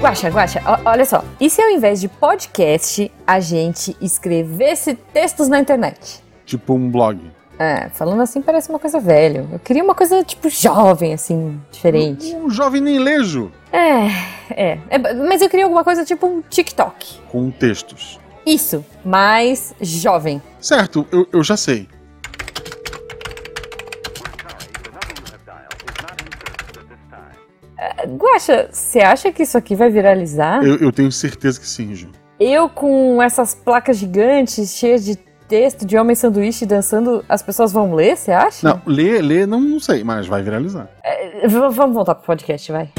Guaxa, Guaxa, olha só. E se ao invés de podcast, a gente escrevesse textos na internet? Tipo um blog. É, falando assim parece uma coisa velha. Eu queria uma coisa, tipo, jovem, assim, diferente. Um jovem nem lejo. É, é, é. Mas eu queria alguma coisa tipo um TikTok. Com textos. Isso, mais jovem. Certo, eu, eu já sei. Guaxa, você acha que isso aqui vai viralizar? Eu, eu tenho certeza que sim, Ju. Eu com essas placas gigantes cheias de texto de homem sanduíche dançando, as pessoas vão ler, você acha? Não, ler, ler, não, não sei, mas vai viralizar. É, vamos voltar pro podcast, vai.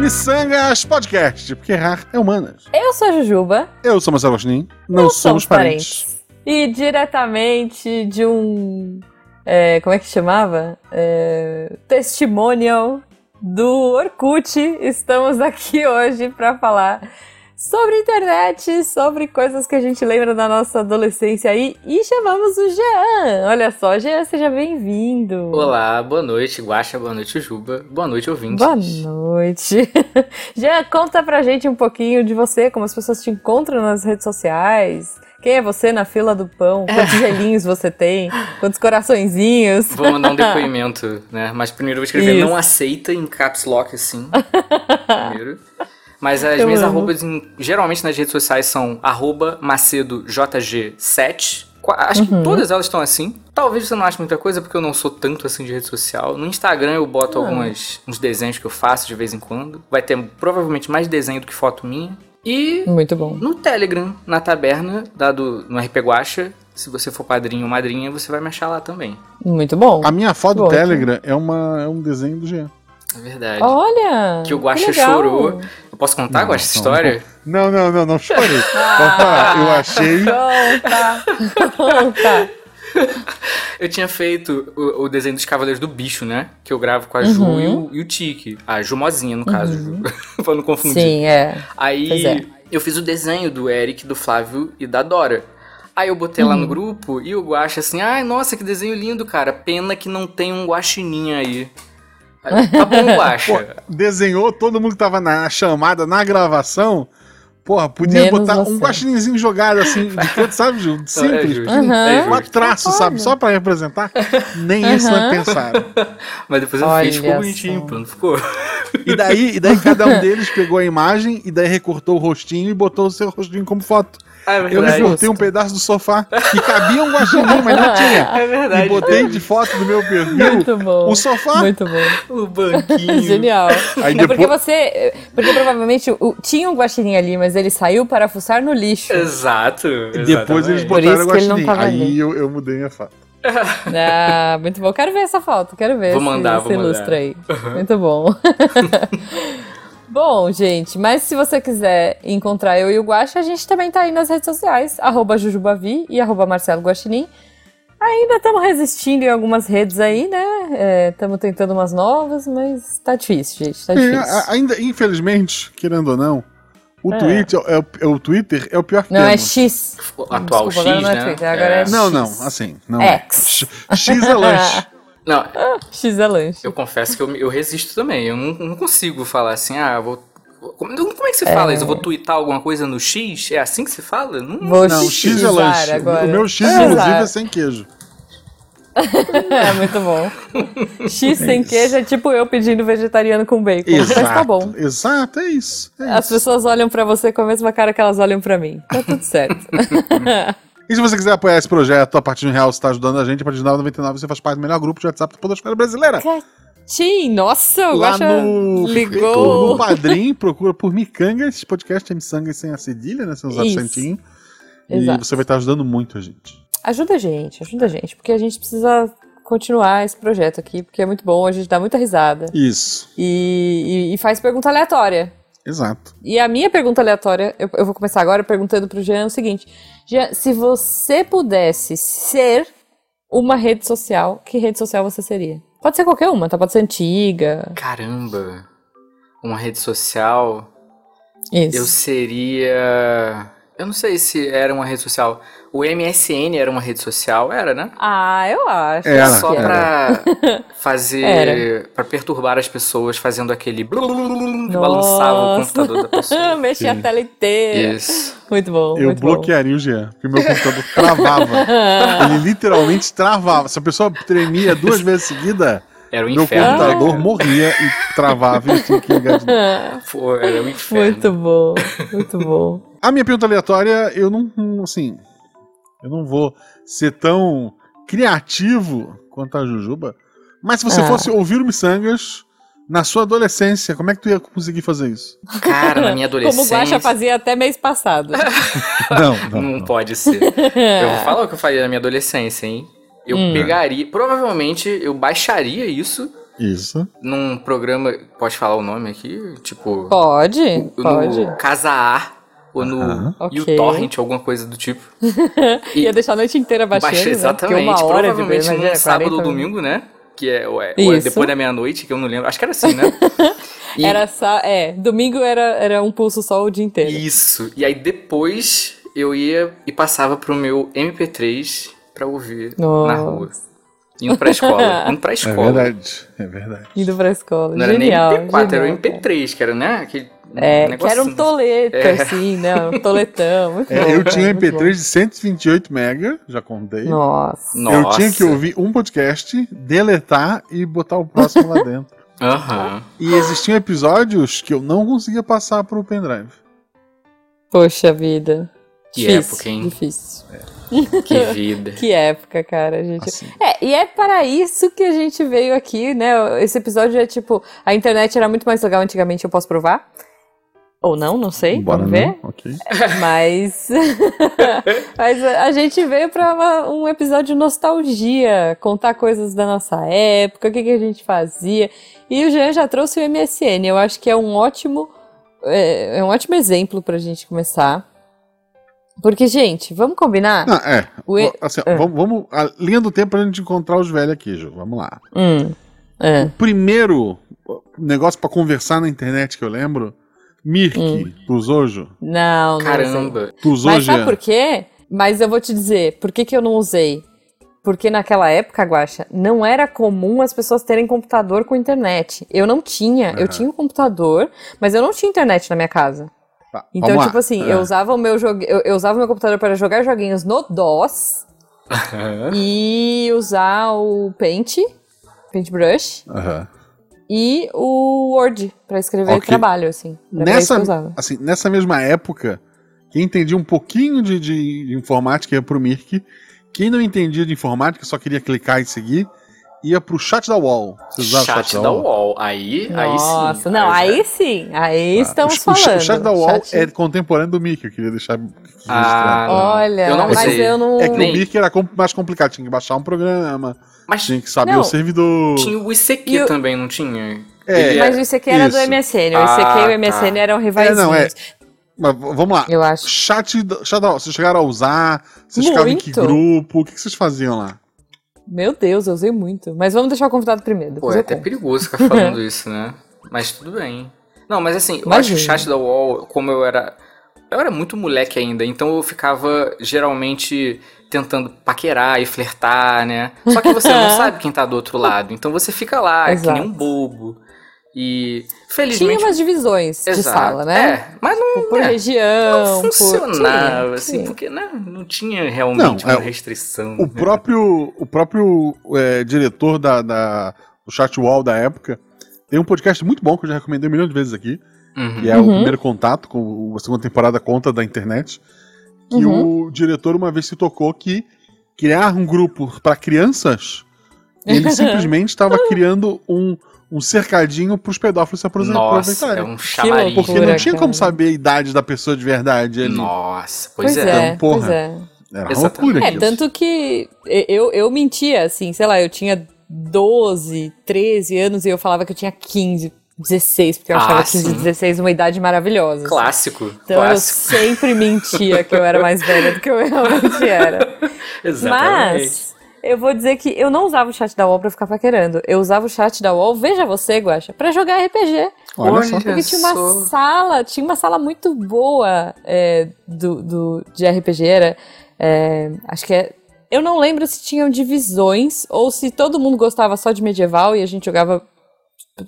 Missangas Podcast, porque errar é humanas. Eu sou a Jujuba. Eu sou Marcelo Agostinho, não, somos parentes. E diretamente de um. é, como é que chamava? É, testimonial do Orkut, estamos aqui hoje para falar sobre internet, sobre coisas que a gente lembra da nossa adolescência aí. E chamamos o Jean. Olha só, Jean, seja bem-vindo. Olá, boa noite, Guaxa, boa noite, Juba, boa noite, ouvintes. Boa noite. Jean, conta pra gente um pouquinho de você, como as pessoas te encontram nas redes sociais. Quem é você na fila do pão? Quantos gelinhos você tem? Quantos coraçõezinhos? Vou mandar um depoimento, né? Mas primeiro eu vou escrever Isso. não aceita em caps lock assim. primeiro. Mas as Eu minhas amo. arrobas, em- geralmente nas redes sociais, são arroba macedojg7. Qua- Acho Uhum. que todas elas estão assim. Talvez você não ache muita coisa, porque eu não sou tanto assim de rede social. No Instagram eu boto Ah. algumas, uns desenhos que eu faço de vez em quando. Vai ter provavelmente mais desenho do que foto minha. E Muito bom. no Telegram, na taberna, dado no RP Guacha, se você for padrinho ou madrinha, você vai me achar lá também. Muito bom. A minha foto do Telegram é, uma, é um desenho do Jean. É verdade. Olha! que o Guacha chorou. Eu posso contar, Não, Guacha, essa não, história? Não, não, não, não chorei. Vamos falar, eu achei. Conta! Conta! Eu tinha feito o, o desenho dos Cavaleiros do Bicho, né? Que eu gravo com a Ju Uhum. e, o, e o Tiki. A Jumozinha, no caso, Ju. pra não confundir. Sim, é. Aí é. eu fiz o desenho do Eric, do Flávio e da Dora. Aí eu botei lá Uhum. no grupo e o Guacha assim, ai, nossa, que desenho lindo, cara. Pena que não tem um guaxininha aí. Tá bom, Pô, Guacha. desenhou todo mundo que tava na chamada, na gravação. Porra, podia Menos botar você. um guaxininzinho jogado assim, de canto, sabe, Ju? É Simples. Uhum. É Quatro justo. traços, sabe? Só pra representar. Nem isso não Uhum. pensaram. Mas depois eu Olha fiz, ficou bonitinho, pô, não ficou? E daí, e daí cada um deles pegou a imagem e daí recortou o rostinho e botou o seu rostinho como foto. É Eu recortei um pedaço do sofá que cabia um guaxinim, mas não tinha. É E verdade. botei de foto do meu perfil Muito bom. um sofá. Muito bom. O banquinho. Genial. Aí É porque depois- você. Porque provavelmente o- tinha um guaxinim ali, mas ele saiu para fuçar no lixo. Exato. E depois eles botaram o isso que ele não guaxinim. Aí eu, eu mudei minha foto. Ah, muito bom. Quero ver essa foto, quero ver Vou mandar, esse vou mandar. ilustre aí. Muito bom. Bom, gente, mas se você quiser encontrar eu e o Guaxa, a gente também tá aí nas redes sociais, arroba Jujubavi e arroba Marcelo Guaxinim. Ainda estamos resistindo em algumas redes aí, né? Estamos tentando umas novas, mas tá difícil, gente. Tá É, difícil. a- ainda, infelizmente, querendo ou não, o, É. Twitter, é, o, é o Twitter é o pior que Não, é temos. X. O atual Desculpa, agora X, não é né? Twitter, agora é Não, X. não, assim, não. X. X, X é lanche. Não, X é lanche. eu confesso que eu, eu resisto também. Eu não, não consigo falar assim, ah, eu vou. Como, como é que se fala isso? Eu vou twittar alguma coisa no X? É assim que se fala? Não, Vou Não, X é xizar lanche. agora. O meu X, Xizar. inclusive, é sem queijo. É muito bom. X sem queijo é tipo eu pedindo vegetariano com bacon. Mas Exato. tá bom. Exato, é isso. é As isso. pessoas olham pra você com a mesma cara que elas olham pra mim. Tá tudo certo. E se você quiser apoiar esse projeto a partir de um real, você está ajudando a gente. A partir de 9,99 você faz parte do melhor grupo de WhatsApp da Podosfera Brasileira. Tim, nossa, o Lá Guaxa no, ligou. no Padrim, procura por Micangas, podcast é Missangas sem a cedilha, né? Sem os Isso. acentinhos. E Exato. você vai estar ajudando muito a gente. Ajuda a gente, ajuda a gente, porque a gente precisa continuar esse projeto aqui, porque é muito bom, a gente dá muita risada. Isso, E, e- e faz pergunta aleatória. exato. E a minha pergunta aleatória, eu, eu vou começar agora perguntando pro Jean o seguinte: se você pudesse ser uma rede social, que rede social você seria? Pode ser qualquer uma, tá? Pode ser antiga. Caramba. Uma rede social. Isso. Eu seria. Eu não sei se era uma rede social. O MSN era uma rede social, era, né? Ah, eu acho. Era, Só que pra fazer. Era. pra perturbar as pessoas, fazendo aquele. blulululul que balançava o computador da pessoa. Mexia a Sim. tela inteira. Isso. Muito bom. Eu muito bloquearia o Jean, porque o meu computador travava. Ele literalmente travava. Se a pessoa tremia duas vezes seguida, Era o meu inferno. computador né? morria e travava e eu tinha que ligar de novo. Era o inferno. Muito bom. Muito bom. A minha pergunta aleatória, eu não, não, assim, eu não vou ser tão criativo quanto a Jujuba, mas se você Ah. fosse ouvir o Missangas na sua adolescência, como é que tu ia conseguir fazer isso? Cara, na minha Como o adolescência. Guaxa fazia até mês passado. Não, não, Não não. pode ser. Eu vou falar o que eu faria na minha adolescência, hein? Eu Hum. pegaria. Provavelmente eu baixaria isso Isso. num programa. Pode falar o nome aqui? Tipo. Pode, pode. No Casa ou no Aham. Ok. uTorrent, alguma coisa do tipo. Ia deixar a noite inteira baixando, Baixa né? exatamente. Porque uma hora de Provavelmente num imagina, sábado 40 ou domingo, né? Que é, ou é- ou é depois da meia-noite, que eu não lembro. Acho que era assim, né? E- Era só, é, domingo era, era um pulso só o dia inteiro. Isso. E aí depois eu ia e passava pro meu MP3 pra ouvir Nossa. na rua. Indo pra escola. Indo pra É escola. verdade, é verdade. Indo pra escola. Não era genial, nem MP4, era o genial, cara. MP3, que era, né? Aquele É, que negocinho. era um toleto, É. assim, né? Um toletão. É, bom, eu tinha muito MP3 de 128 mega, já contei. Nossa. Nossa. Eu tinha que ouvir um podcast, deletar e botar o próximo lá dentro. Aham. E existiam episódios que eu não conseguia passar pro pendrive. Poxa vida. Que Difícil, época, hein? Difícil. Que vida. Que época, cara, gente. Assim. É, e é para isso que a gente veio aqui, né? Esse episódio é tipo, a internet era muito mais legal antigamente, eu posso provar? Ou não, não sei, Bora vamos ver. não? Ok. Mas, mas a a gente veio para um episódio de nostalgia, contar coisas da nossa época, o que, que a gente fazia. E o Jean já trouxe o MSN. Eu acho que é um ótimo, é, é um ótimo exemplo pra gente começar. Porque, gente, vamos combinar? Não, é. O e- Assim, é. vamos, vamos. A linha do tempo pra gente encontrar os velhos aqui, Ju. Vamos lá. Hum, é. Primeiro negócio pra conversar na internet que eu lembro. Mirk, Hum. tu usou, Ju? Não, não usei. Caramba. Tu usou, Mas sabe Jean? por quê? Mas eu vou te dizer, por que, que eu não usei? Porque naquela época, Guaxa, não era comum as pessoas terem computador com internet. Eu não tinha. Eu Aham. tinha um computador, mas eu não tinha internet na minha casa. Tá, Então, vamos lá. tipo assim, É. eu usava o meu jogo, eu, eu usava o meu computador para jogar joguinhos no DOS e usar o Paint, Paintbrush Aham. E o Word para escrever Ok. trabalho, assim. Nessa, assim, nessa mesma época, quem entendia um pouquinho de, de- informática ia pro Mirk. Quem não entendia de informática, só queria clicar e seguir, ia pro chat da UOL. Vocês usavam o Chat da UOL. Aí, aí sim. Nossa, não, já- aí sim, aí estamos o, o falando. O chat da UOL Chat- é contemporâneo do Mirk, eu queria deixar Ah, registrado. Olha, Eu não mas usei. eu não. É que Nem- no Mirk era mais complicado, tinha que baixar um programa, Mas tinha que saber Não. o servidor. tinha o ICQ o- também, não tinha? É, Ele Mas isso aqui era do Isso. MSN. O Ah, ICQ e o tá. MSN eram É, rivaizinhos. não, é. Mas vamos lá. Eu acho. Chat, da- chat vocês chegaram a usar? Vocês ficavam em que grupo? O que vocês faziam lá? Meu Deus, eu usei muito. Mas vamos deixar o convidado primeiro. Pô, é até conto. perigoso ficar falando isso, né? Mas tudo bem. Não, mas assim, eu acho que o chat da UOL, como eu era. Eu era muito moleque ainda, então eu ficava geralmente tentando paquerar e flertar, né? Só que você não sabe quem tá do outro lado, então você fica lá, que nem um bobo. E Tinha felizmente. umas divisões de Exato. sala, né? É, mas não, Por é, região, não por. funcionava, Tinha, assim, tinha. porque né, não tinha realmente Não, é, uma restrição. O próprio, o próprio é, diretor da, da, do chat wall da época tem um podcast muito bom que eu já recomendei um milhão de vezes aqui, Uhum. que é o Uhum. primeiro contato com a segunda temporada conta da internet. Que Uhum. o diretor uma vez se tocou que criar um grupo para crianças, ele simplesmente estava criando um, um cercadinho para os pedófilos se aprove- Nossa, é aproveitarem. um chamariz. Porque loucura, não tinha cara. como saber a idade da pessoa de verdade ali. Nossa, pois, Pois é. é, Então, porra. pois é. Era uma loucura É, tanto que eu, eu mentia, assim, sei lá, eu tinha 12, 13 anos e eu falava que eu tinha 15, 16, porque eu Ah, achava 15, sim. 16 uma idade maravilhosa. assim. Clássico. Então clássico. eu sempre mentia que eu era mais velha do que eu realmente era. Exatamente. Mas eu vou dizer que eu não usava o chat da UOL pra ficar paquerando. Eu usava o chat da UOL, veja você, Guaxa, pra jogar RPG. Olha só. Porque tinha uma sala, tinha uma sala muito boa é, do, do, de RPG. Era, é, acho que é. Eu não lembro se tinham divisões ou se todo mundo gostava só de medieval e a gente jogava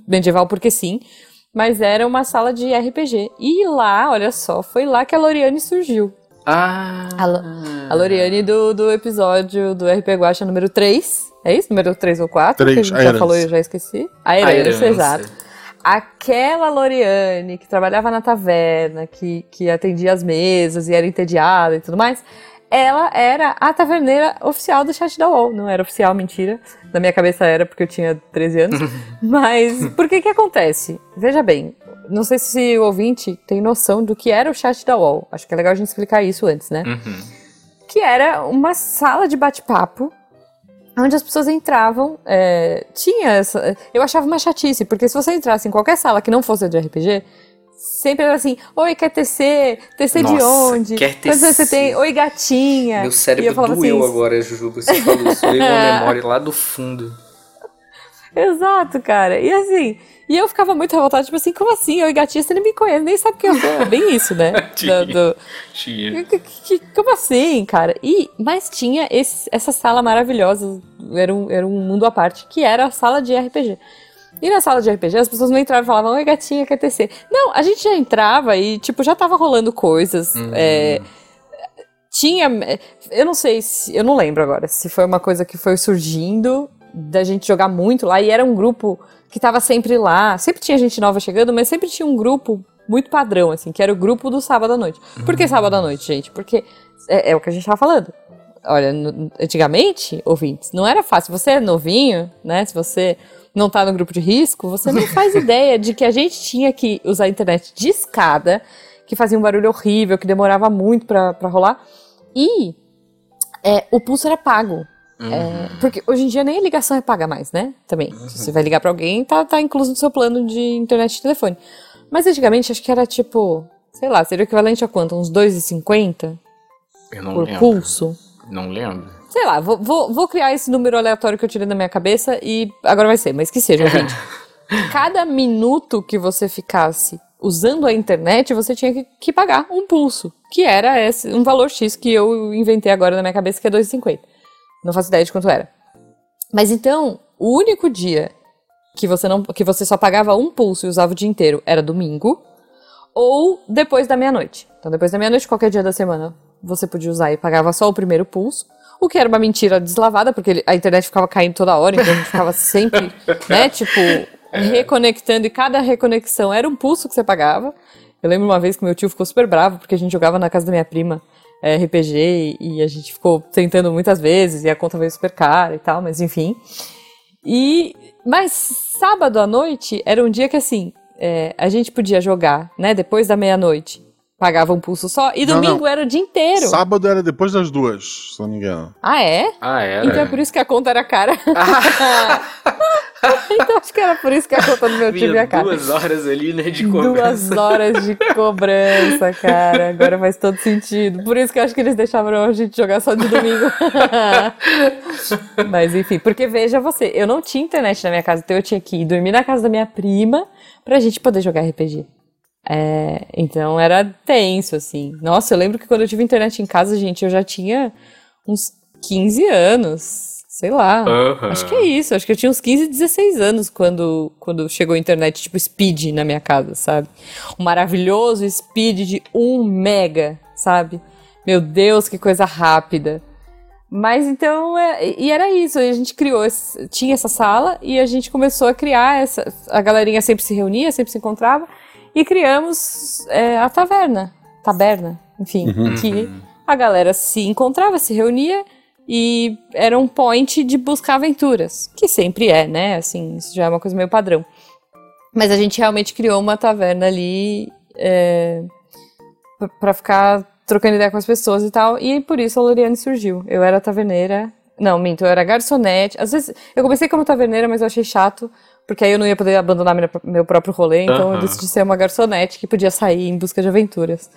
medieval porque sim. Mas era uma sala de RPG. E lá, olha só, foi lá que a Loriane surgiu. Ah. A, Lo- a Loriane do, do episódio do RP Guacha número 3. É isso? Número 3 ou 4? Três, que a gente a já herança. falou e eu já esqueci. A A herança, herança. exato. Aquela Loriane que trabalhava na taverna, que, que atendia as mesas e era entediada e tudo mais, ela era a taverneira oficial do chat da UOL. Não era oficial, mentira. Na minha cabeça era porque eu tinha 13 anos. Mas por que que acontece? Veja bem, não sei se o ouvinte tem noção do que era o chat da UOL. Acho que é legal a gente explicar isso antes, né? Uhum. que era uma sala de bate-papo onde as pessoas entravam. é, tinha essa. Eu achava uma chatice, porque se você entrasse em qualquer sala que não fosse de RPG, sempre era assim: Oi, quer TC? TC de Nossa, onde? quer Quantos anos você tem? Oi, gatinha. Meu eu cérebro doeu assim, agora, Jujuba. Você falou isso. Veio uma memória lá do fundo. Exato, cara. E assim. E eu ficava muito revoltada, tipo assim, como assim? Oi, gatinha, você nem me conhece, nem sabe quem eu sou. Bem isso, né? Tinha. Do- do- Tinha. Como assim, cara? E, mas tinha esse- essa sala maravilhosa, era um, era um mundo à parte, que era a sala de RPG. E na sala de RPG as pessoas não entravam e falavam, oi gatinha, quer TC? Não, a gente já entrava e, tipo, já tava rolando coisas. Uhum. é, tinha. Eu não sei se. Eu não lembro agora se foi uma coisa que foi surgindo da gente jogar muito lá e era um grupo que tava sempre lá. Sempre tinha gente nova chegando, mas sempre tinha um grupo muito padrão, assim, que era o grupo do sábado à noite. Por que sábado à noite, gente? Porque é, é o que a gente tava falando. Olha, antigamente, ouvintes, não era fácil. Você é novinho, né? Se você não tá no grupo de risco, você não faz ideia de que a gente tinha que usar a internet de escada, que fazia um barulho horrível, que demorava muito pra rolar. E é, o pulso era pago. É, porque hoje em dia nem a ligação é paga mais, né? Também. Se você vai ligar pra alguém, tá, tá incluso no seu plano de internet e telefone. Mas antigamente acho que era tipo, sei lá, seria o equivalente a quanto? Uns 2,50 Eu não por lembro. pulso? Não lembro. Sei lá, vou, vou, vou criar esse número aleatório que eu tirei da minha cabeça e agora vai ser, mas que seja, gente. Cada minuto que você ficasse usando a internet, você tinha que, que pagar um pulso, que era esse, um valor X que eu inventei agora na minha cabeça, que é 2,50. Não faço ideia de quanto era. Mas então, o único dia que você não que você só pagava um pulso e usava o dia inteiro era domingo ou depois da meia-noite. Então, depois da meia-noite, qualquer dia da semana, você podia usar e pagava só o primeiro pulso. O que era uma mentira deslavada, porque a internet ficava caindo toda hora, então a gente ficava sempre, né, tipo, reconectando, e cada reconexão era um pulso que você pagava. Eu lembro uma vez que meu tio ficou super bravo, porque a gente jogava na casa da minha prima é, RPG, e a gente ficou tentando muitas vezes, e a conta veio super cara e tal, mas enfim. E mas sábado à noite era um dia que assim é, a gente podia jogar, né? Depois da meia-noite pagava um pulso só e Não, domingo não. era o dia inteiro. Sábado era depois das duas, se não me engano. Ah é? Ah, era? Então é por isso que a conta era cara. então acho que era por isso que a conta do meu tio Vinha ia cara. duas horas ali, né, de cobrança. Duas horas de cobrança, cara. Agora faz todo sentido. Por isso que eu acho que eles deixavam a gente jogar só de domingo. Mas enfim, porque veja você, eu não tinha internet na minha casa, então eu tinha que ir dormir na casa da minha prima pra gente poder jogar RPG. É, então era tenso, assim. Nossa, eu lembro que quando eu tive internet em casa, gente, eu já tinha uns 15 anos. Sei lá. Aham. Acho que é isso. Acho que eu tinha uns 15, 16 anos quando, quando chegou a internet, tipo, speed na minha casa, sabe? Um maravilhoso speed de 1 mega, sabe? Meu Deus, que coisa rápida. Mas então, é, e era isso, a gente criou, esse- tinha essa sala e a gente começou a criar essa, a galerinha sempre se reunia, sempre se encontrava e criamos é, a taverna, taberna, enfim, Uhum. que a galera se encontrava, se reunia e era um point de buscar aventuras, que sempre é, né? Assim, isso já é uma coisa meio padrão. Mas a gente realmente criou uma taverna ali é, pra- pra ficar trocando ideia com as pessoas e tal, e por isso a Loriane surgiu. Eu era taverneira. Não, minto, eu era garçonete. Às vezes, eu comecei como taverneira, mas eu achei chato, porque aí eu não ia poder abandonar minha- meu próprio rolê, então eu Aham. decidi ser uma garçonete que podia sair em busca de aventuras.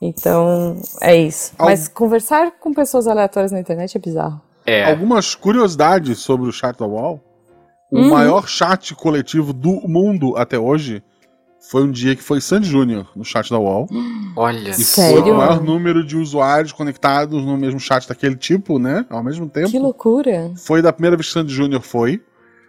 Então, é isso. Al- Mas conversar com pessoas aleatórias na internet é bizarro. É. Algumas curiosidades sobre o chat da UOL. O Uhum. maior chat coletivo do mundo até hoje foi um dia que foi Sandy Júnior no chat da UOL. Olha E só. foi Sério? o maior número de usuários conectados no mesmo chat daquele tipo, né? Ao mesmo tempo. Que loucura. Foi da primeira vez que Sandy Júnior foi.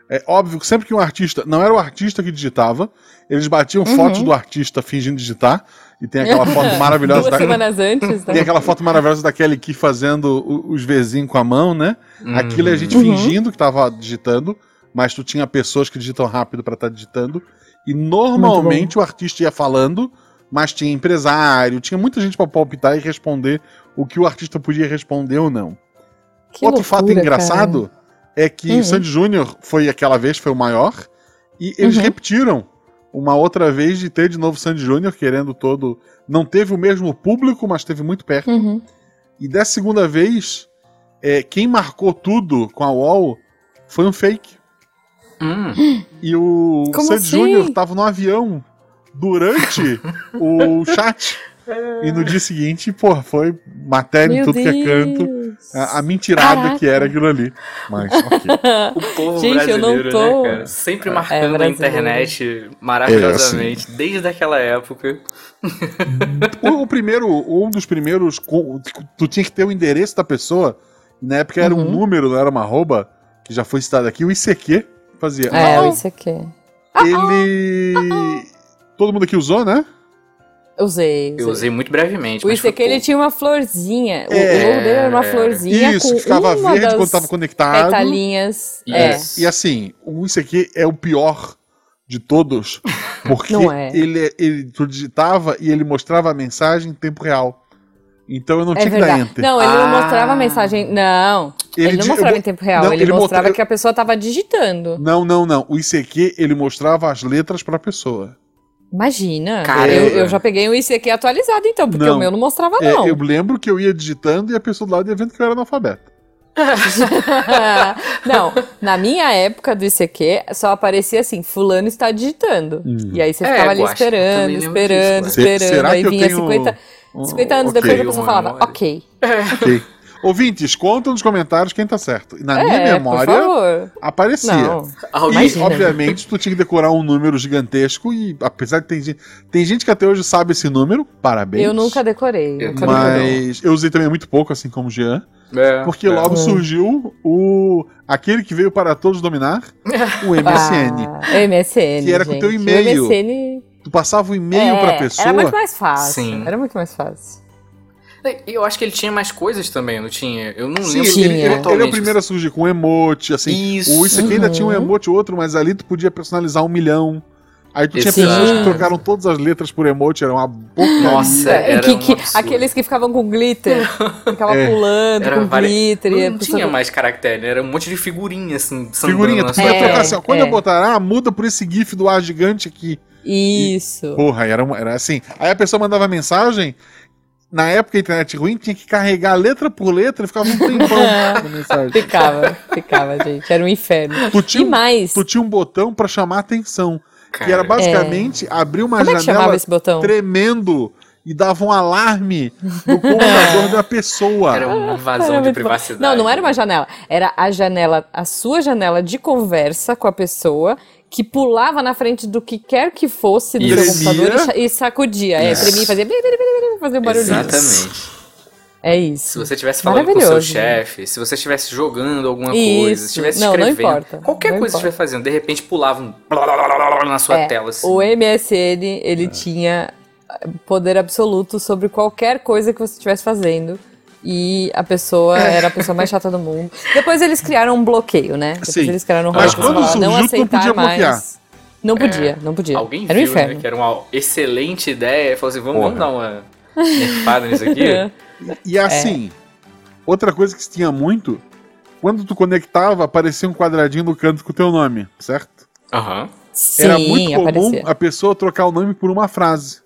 É óbvio que sempre que um artista. Não era o artista que digitava, eles batiam Uhum. fotos do artista fingindo digitar. E tem aquela foto maravilhosa Duas da. semanas antes, né? Tem aquela foto maravilhosa da Kelly Key fazendo os Vzinhos com a mão, né? Uhum. Aquilo é a gente Uhum. fingindo que tava digitando, mas tu tinha pessoas que digitam rápido pra estar digitando. E normalmente o artista ia falando, mas tinha empresário, tinha muita gente pra palpitar e responder o que o artista podia responder ou não. Que Outro fato loucura, engraçado é que Uhum. o Sandy Júnior foi aquela vez, foi o maior, e eles Uhum. repetiram uma outra vez de ter de novo Sandy Júnior, querendo todo. Não teve o mesmo público, mas teve muito perto. Uhum. E dessa segunda vez, é, quem marcou tudo com a UOL foi um fake. Hum. E o Como Sandy assim? Júnior tava no avião durante o chat. E no dia seguinte, pô, foi matéria em Meu tudo que é canto. Deus. A, a mentirada Caraca. que era aquilo ali. Mas, ok. O povo Gente, eu não brasileiro, tô- né, cara? Sempre É, marcando a brasileiro. internet maravilhosamente, desde aquela época. o, o primeiro, um dos primeiros, tu tinha que ter o endereço da pessoa. Na época era um Uhum. número, não era uma arroba, que já foi citado aqui. O ICQ fazia. É, "Ah, isso aqui. ele. Todo mundo aqui usou, né? Usei, usei. Eu usei muito brevemente. O ICQ ele tinha uma florzinha. O- É, o logo dele era uma é. florzinha Isso, com ficava uma verde das quando tava conectado. petalinhas. Isso. É. E assim, o ICQ é o pior de todos, porque Não é. ele, ele tu digitava e ele mostrava a mensagem em tempo real. Então eu não É tinha que dar verdade. enter. Não, ele não Ah. mostrava a mensagem. Não. Ele, Ele não mostrava eu em tempo real. não, ele, ele mostrava mostra- que a pessoa tava digitando. Não, não, não. O ICQ ele mostrava as letras pra pessoa. Imagina. Caramba. Eu, eu já peguei um ICQ atualizado, então, porque Não. o meu não mostrava, É, não. eu lembro que eu ia digitando e a pessoa do lado ia vendo que eu era analfabeto. não, na minha época do ICQ, só aparecia assim, fulano está digitando. Hum. E aí você É, ficava ali que eu esperando, esperando, disso, esperando. será aí que eu vinha tenho 50, 50 anos Ok. depois a pessoa falava, memória. ok. Ok. Ouvintes, conta nos comentários quem tá certo. Na minha é, memória, por favor. aparecia. Não. E, Imagina. obviamente, tu tinha que decorar um número gigantesco e, apesar de ter gente... Tem gente que até hoje sabe esse número, parabéns. Eu nunca decorei. Eu nunca. Mas eu usei também muito pouco, assim como o Jean. É, Porque é. logo É. surgiu o... Aquele que veio para todos dominar, o MSN. Ah, MSN. Que era com gente. teu e-mail. O MSN. Tu passava o e-mail é, pra pessoa... Era muito mais fácil. Sim. Era muito mais fácil. E Eu acho que ele tinha mais coisas também, não tinha? Eu não Sim, lembro ele, ele- ele é o primeiro a surgir com emote, assim. Isso. O ICQ ainda tinha um Uhum. emote ou outro, mas ali tu podia personalizar um milhão. Aí tu tinha Exato. pessoas que trocaram todas as letras por emote, era uma porcaria. Nossa, É, era que- um que- absurdo. aqueles que ficavam com glitter. Ficavam É. pulando Era com vari- glitter. e Não pessoa- tinha mais caractere, era um monte de figurinha, assim, sambando Figurinha, tu sua É, trocar assim, ó, quando é. eu botar, ah, muda por esse gif do ar gigante aqui. Isso. Porra, era, era assim. Aí a pessoa mandava mensagem, na época a internet ruim, tinha que carregar letra por letra e ficava um tempão na mensagem. Ficava, ficava, gente. Era um inferno. Tu tinha, E um- mais, tu tinha um botão pra chamar atenção, que era Cara, basicamente abrir uma como é janela esse botão? tremendo e dava um alarme no computador da pessoa. Era uma invasão Era de muito bom. privacidade. Não, não era uma janela. Era a janela, a sua janela de conversa com a pessoa que pulava na frente do que quer que fosse do E seu computador e sacudia. É, Isso. tremia e fazia, fazia um barulhinho. Exatamente. É Se isso. você estivesse falando com o seu chefe, se você estivesse jogando alguma Isso. coisa, se estivesse Não, não escrevendo, importa. qualquer Não coisa que importa. estiver fazendo, de repente pulava um blá, blá, blá, na sua É, tela. Assim. O MSN, ele tinha poder absoluto sobre qualquer coisa que você estivesse fazendo. E a pessoa era a pessoa mais chata do mundo. Depois eles criaram um bloqueio, né? Depois Sim. eles criaram um Mas quando falar, não surgiu, não aceitar podia mais. bloquear. Não podia, não podia. Alguém era um viu, né, inferno. que era uma excelente ideia e falou assim, vamos, vamos dar uma nerfada nisso aqui? E assim, outra coisa que se tinha muito, quando tu conectava, aparecia um quadradinho no canto com o teu nome, certo? Aham. Sim, Era muito comum aparecia. a pessoa trocar o nome por uma frase.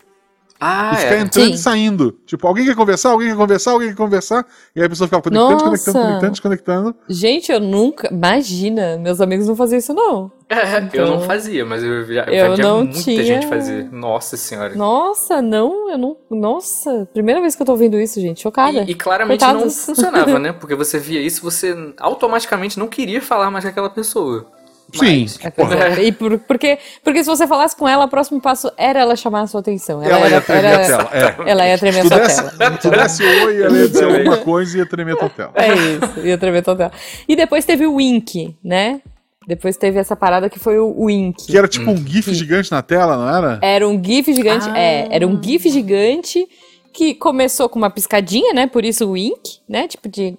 Ah, e ficar é. entrando Sim. e saindo. Tipo, alguém quer conversar, alguém quer conversar, alguém quer conversar. E aí a pessoa ficava conectando, Nossa. desconectando, conectando, desconectando. Gente, eu nunca. Imagina, meus amigos não faziam isso, não. eu não Então, fazia, mas eu já eu via não muita tinha- gente fazer. Nossa senhora. Nossa, não, eu não. Nossa, primeira vez que eu tô ouvindo isso, gente. Chocada. E, e claramente Coitados. não funcionava, né? Porque você via isso, você automaticamente não queria falar mais com aquela pessoa. Sim. É, é. E por- porque, porque se você falasse com ela, o próximo passo era ela chamar a sua atenção. Ela, Ela era, ia tremer era- a tela. É. Ela ia tremer a sua tela. se desse oi, ela ia dizer alguma coisa e ia tremer a tua tela. É isso, ia tremer total. E depois teve o Wink, né? Depois teve essa parada que foi o Wink. Que era tipo um GIF gigante na tela, não era? Era um GIF gigante. Ah. É, era um GIF gigante que começou com uma piscadinha, né? Por isso o Wink, né? Tipo de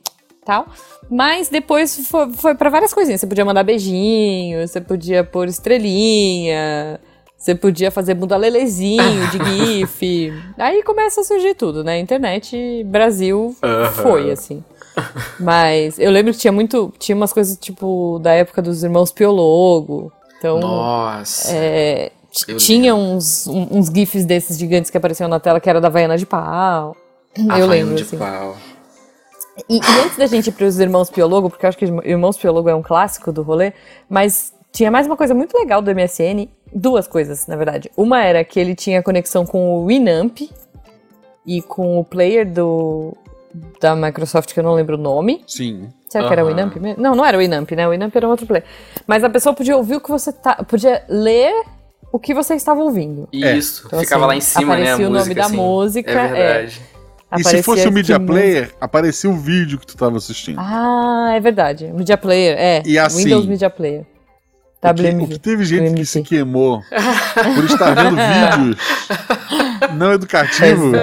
tal. Mas depois foi, foi para várias coisinhas. Você podia mandar beijinho, você podia pôr estrelinha, você podia fazer bunda lelezinho de GIF. Aí começa a surgir tudo, né? Internet Brasil foi, assim. Mas eu lembro que tinha muito. Tinha umas coisas tipo da época dos irmãos Piologo. Então. Nossa. É, Eu tinha uns, uns gifs desses gigantes que apareciam na tela que era da Vaiana de Pau. eu Havaiano lembro, de assim. pau. E, e antes da gente ir pros Irmãos Piologo, porque eu acho que Irmãos Piologo é um clássico do rolê, mas tinha mais uma coisa muito legal do MSN, duas coisas, na verdade. Uma era que ele tinha conexão com o Winamp e com o player do da Microsoft, que eu não lembro o nome. Sim. Será que era o. Winamp mesmo? Não, não era o Winamp, né? O Winamp era um outro player. Mas a pessoa podia ouvir o que você tá. Podia ler o que você estava ouvindo. Isso. Então, Ficava assim, lá em cima, né? A aparecia o nome música, da assim. música, É é. E se fosse o Media Player, aparecia o vídeo que tu tava assistindo. Ah, é verdade. Media Player, é. E assim, Windows Media Player. O que, o que teve gente que se queimou por estar vendo vídeos não educativos,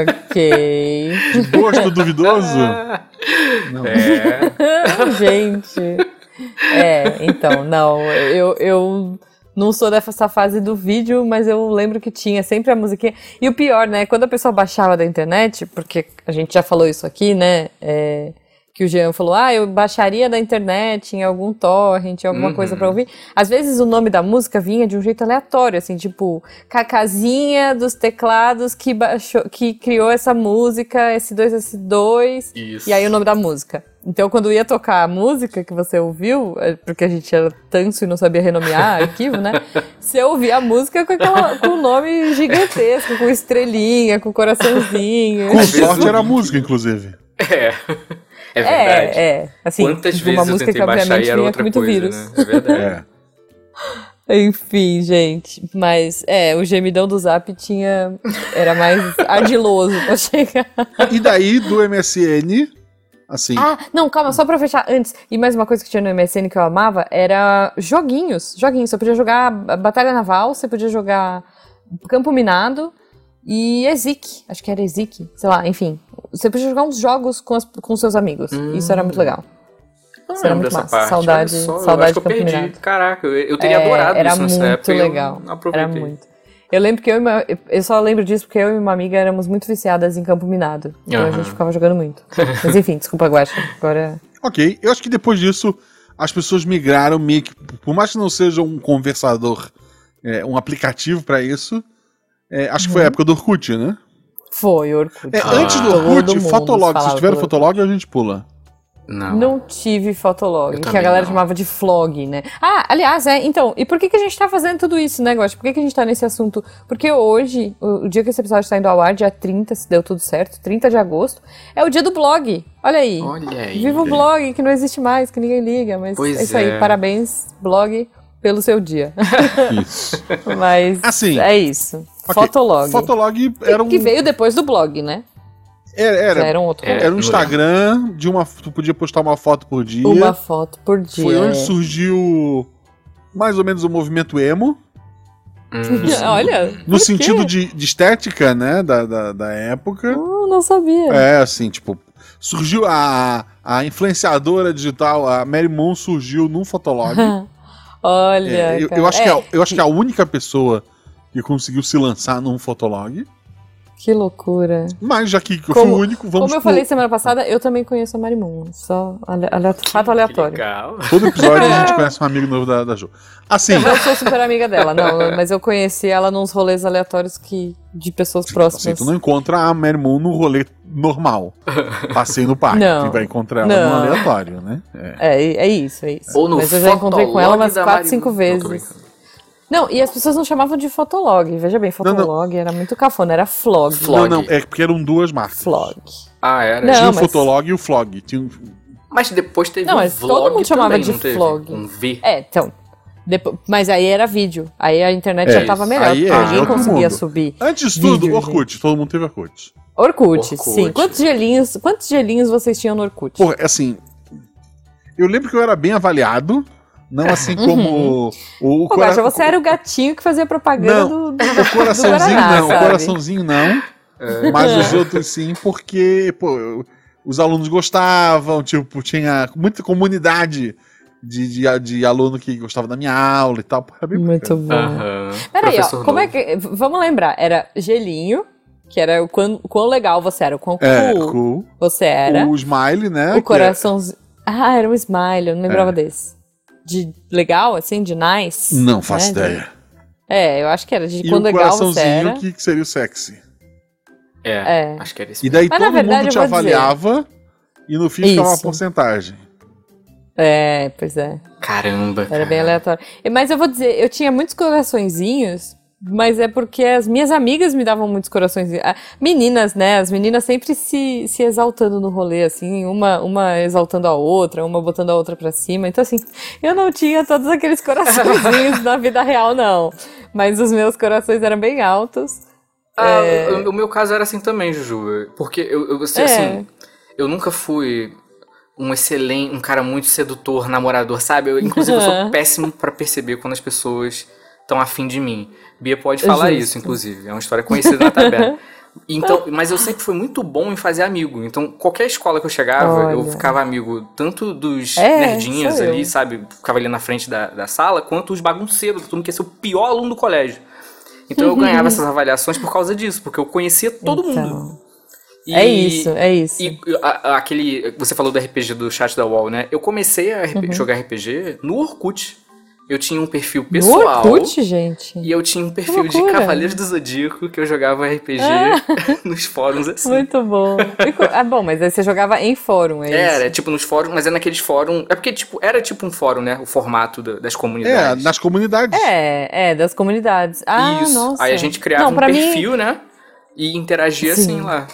Ok. de gosto duvidoso. Não. É. Gente. É, então, não. Eu, eu não sou dessa fase do vídeo, mas eu lembro que tinha sempre a musiquinha. E o pior, né? Quando a pessoa baixava da internet, porque a gente já falou isso aqui, né? é, que o Jean falou, ah, eu baixaria da internet em algum torrent, alguma Uhum. coisa pra ouvir. Às vezes o nome da música vinha de um jeito aleatório, assim, tipo, Cacazinha dos teclados que, baixou, que criou essa música, S2S2, Isso. e aí o nome da música. Então, quando ia tocar a música que você ouviu, é, porque a gente era tanso e não sabia renomear arquivo, né? Você ouvia a música com, aquela, com o nome gigantesco, com estrelinha, com coraçãozinho. Com sorte era a música, inclusive. É. É verdade. É, é. Assim, Quantas vezes uma eu música tentei que baixar obviamente e era vinha com outra muito coisa, vírus. né? É verdade. É. Enfim, gente. Mas, é, o gemidão do Zap tinha. Era mais ardiloso pra chegar. E daí, do MSN, assim, Ah, não, calma, só pra fechar antes. E mais uma coisa que tinha no MSN que eu amava era joguinhos. Joguinhos. Você podia jogar Batalha Naval, você podia jogar Campo Minado e Ezik. Acho que era Ezik. Sei lá, enfim. Você podia jogar uns jogos com, as, com seus amigos. Isso era muito legal. Não Isso era lembro muito dessa massa. parte. Saudade- só, eu saudade acho que eu de Campo perdi. Minado. Caraca, eu, eu teria É, adorado era isso nessa muito época. legal. Eu não Era muito. Eu lembro que eu e uma, eu só lembro disso porque eu e uma amiga éramos muito viciadas em Campo Minado. Então a Aham. gente ficava jogando muito. Mas enfim, desculpa, Guaxa. Agora. ok. Eu acho que depois disso, as pessoas migraram meio que, por mais que não seja um conversador, é, um aplicativo pra isso, é, acho que foi a época do Orkut, né? Foi, Orkut. É, Ah. antes do Orkut, Fotolog. Vocês tiveram Fotolog, a gente pula. Não. Não tive Fotolog, que a galera não. chamava de flog, né? Ah, aliás, é, então, e por que, que a gente tá fazendo tudo isso, né, Gosta? Por que, que a gente tá nesse assunto? Porque hoje, o, o dia que esse episódio tá indo ao ar, dia 30, se deu tudo certo, 30 de agosto, é o dia do blog. Olha aí. Olha aí. Viva o blog, que não existe mais, que ninguém liga, mas Pois é isso aí. é. Parabéns, blog, pelo seu dia. Isso. mas Assim, é isso. Ok, Fotolog. Fotolog era um, Que veio depois do blog, né? era, era, era um outro. É. era um Instagram de uma. Tu podia postar uma foto por dia. Uma foto por dia. Foi onde é. surgiu mais ou menos o movimento emo. Hum, Olha. No sentido de, de estética, né? Da, da, da época. Uh, não sabia. É, assim, tipo. Surgiu a, a influenciadora digital, a Mary Moon surgiu num Fotolog. Olha. É, eu, cara. eu acho que É, a, eu acho que a única pessoa que conseguiu se lançar num Fotolog. Que loucura. Mas já que eu Como- fui o único, vamos Como eu pro- falei semana passada, eu também conheço a Marimun. Só ale- ale- fato aleatório. Legal. Todo episódio a gente conhece um amigo novo da, da Jo. Assim, Eu não sou super amiga dela, não, mas eu conheci ela nos rolês aleatórios que, de pessoas assim, próximas. tu não encontra a Mary Moon no rolê normal. Passei no parque. Não. Tu vai encontrar ela Não. no aleatório, né? É. É, é isso, é isso. Ou no mas eu já encontrei com ela umas da 4, Marimun. 5 Não, tô vezes. Não, e as pessoas não chamavam de fotolog. Veja bem, Não, não. fotolog era muito cafona, era flog. Flog. Não, não, é porque eram duas marcas. Flog. Ah, era? Não, Tinha o mas- Fotolog e o Flog. Tinha um- Mas depois teve Não, um mas vlog todo mundo chamava também, de não vlog. Um V. É, então. depo- mas aí era vídeo. Aí a internet É, já tava isso. melhor. Aí é, porque é ninguém outro conseguia mundo. subir. Antes de tudo, Vídeo, Orkut. Todo mundo teve Orkut. Orkut, Orkut. sim. Quantos gelinhos, quantos gelinhos vocês tinham no Orkut? Porra, assim. Eu lembro que eu era bem avaliado. Não assim como o, o Pô, você era o gatinho que fazia propaganda Não, do, do, O coraçãozinho do Guaraná, não, o sabe? coraçãozinho não. Mas os outros sim, porque, pô, os alunos gostavam, tipo, tinha muita comunidade de, de, de aluno que gostava da minha aula e tal. Pô, era bem Muito bacana. bom. Aham. Peraí, ó, como é que. Vamos lembrar, era gelinho, que era o quão, quão legal você era, o quão É, cool cool. você era. O smile, né? O é- coraçãozinho. Ah, era um smile, eu não lembrava desse. De legal, assim, de nice. Não faço né? De- ideia. É, eu acho que era de E quando o legal você coraçãozinho era. que, que seria o sexy. É, É. acho que era isso. E daí Mas, todo verdade, mundo te vou dizer- avaliava e no fim ficava uma porcentagem. É, pois é. Caramba. Era cara. bem aleatório. Mas eu vou dizer, eu tinha muitos coraçõezinhos, mas é porque as minhas amigas me davam muitos coraçõezinhos. Ah, Meninas, né? As meninas sempre se, se exaltando no rolê, assim, uma, uma exaltando a outra, uma botando a outra pra cima. Então, assim, eu não tinha todos aqueles coraçõezinhos na vida real, não. Mas os meus corações eram bem altos. Ah, É. o, o meu caso era assim também, Juju. Porque eu, eu você, É. assim, eu nunca fui um excelente, um cara muito sedutor, namorador, sabe? Eu, inclusive, eu sou péssimo pra perceber quando as pessoas estão afim de mim. Bia pode falar Justo. isso, inclusive. É uma história conhecida na taberna. Então, mas eu sempre fui muito bom em fazer amigo. Então, qualquer escola que eu chegava, eu Olha. ficava amigo tanto dos É, eu. ali, sabe? Ficava ali na frente da, da sala, quanto os bagunceiros, todo mundo quer ser o pior aluno do colégio. Então eu ganhava essas avaliações por causa disso, porque eu conhecia todo mundo. Então, E- é isso, é isso. E a- a- aquele. Você falou do RPG do chat da UOL, né? Eu comecei a Uhum. Jogar RPG no Orkut. Eu tinha um perfil no pessoal. Orkut, gente. E eu tinha um perfil de. Cavaleiros do Zodíaco que eu jogava RPG nos fóruns assim. Muito bom. E Ah, bom, mas aí você jogava em fórum, é Era, isso? tipo nos fóruns, mas é naqueles fóruns. É porque, tipo, era tipo um fórum, né? O formato da- das É, comunidades. nas comunidades. É, é, das comunidades. Ah, Isso. nossa. Aí a gente criava Não, um pra mim- perfil, né? E interagia Sim. assim lá.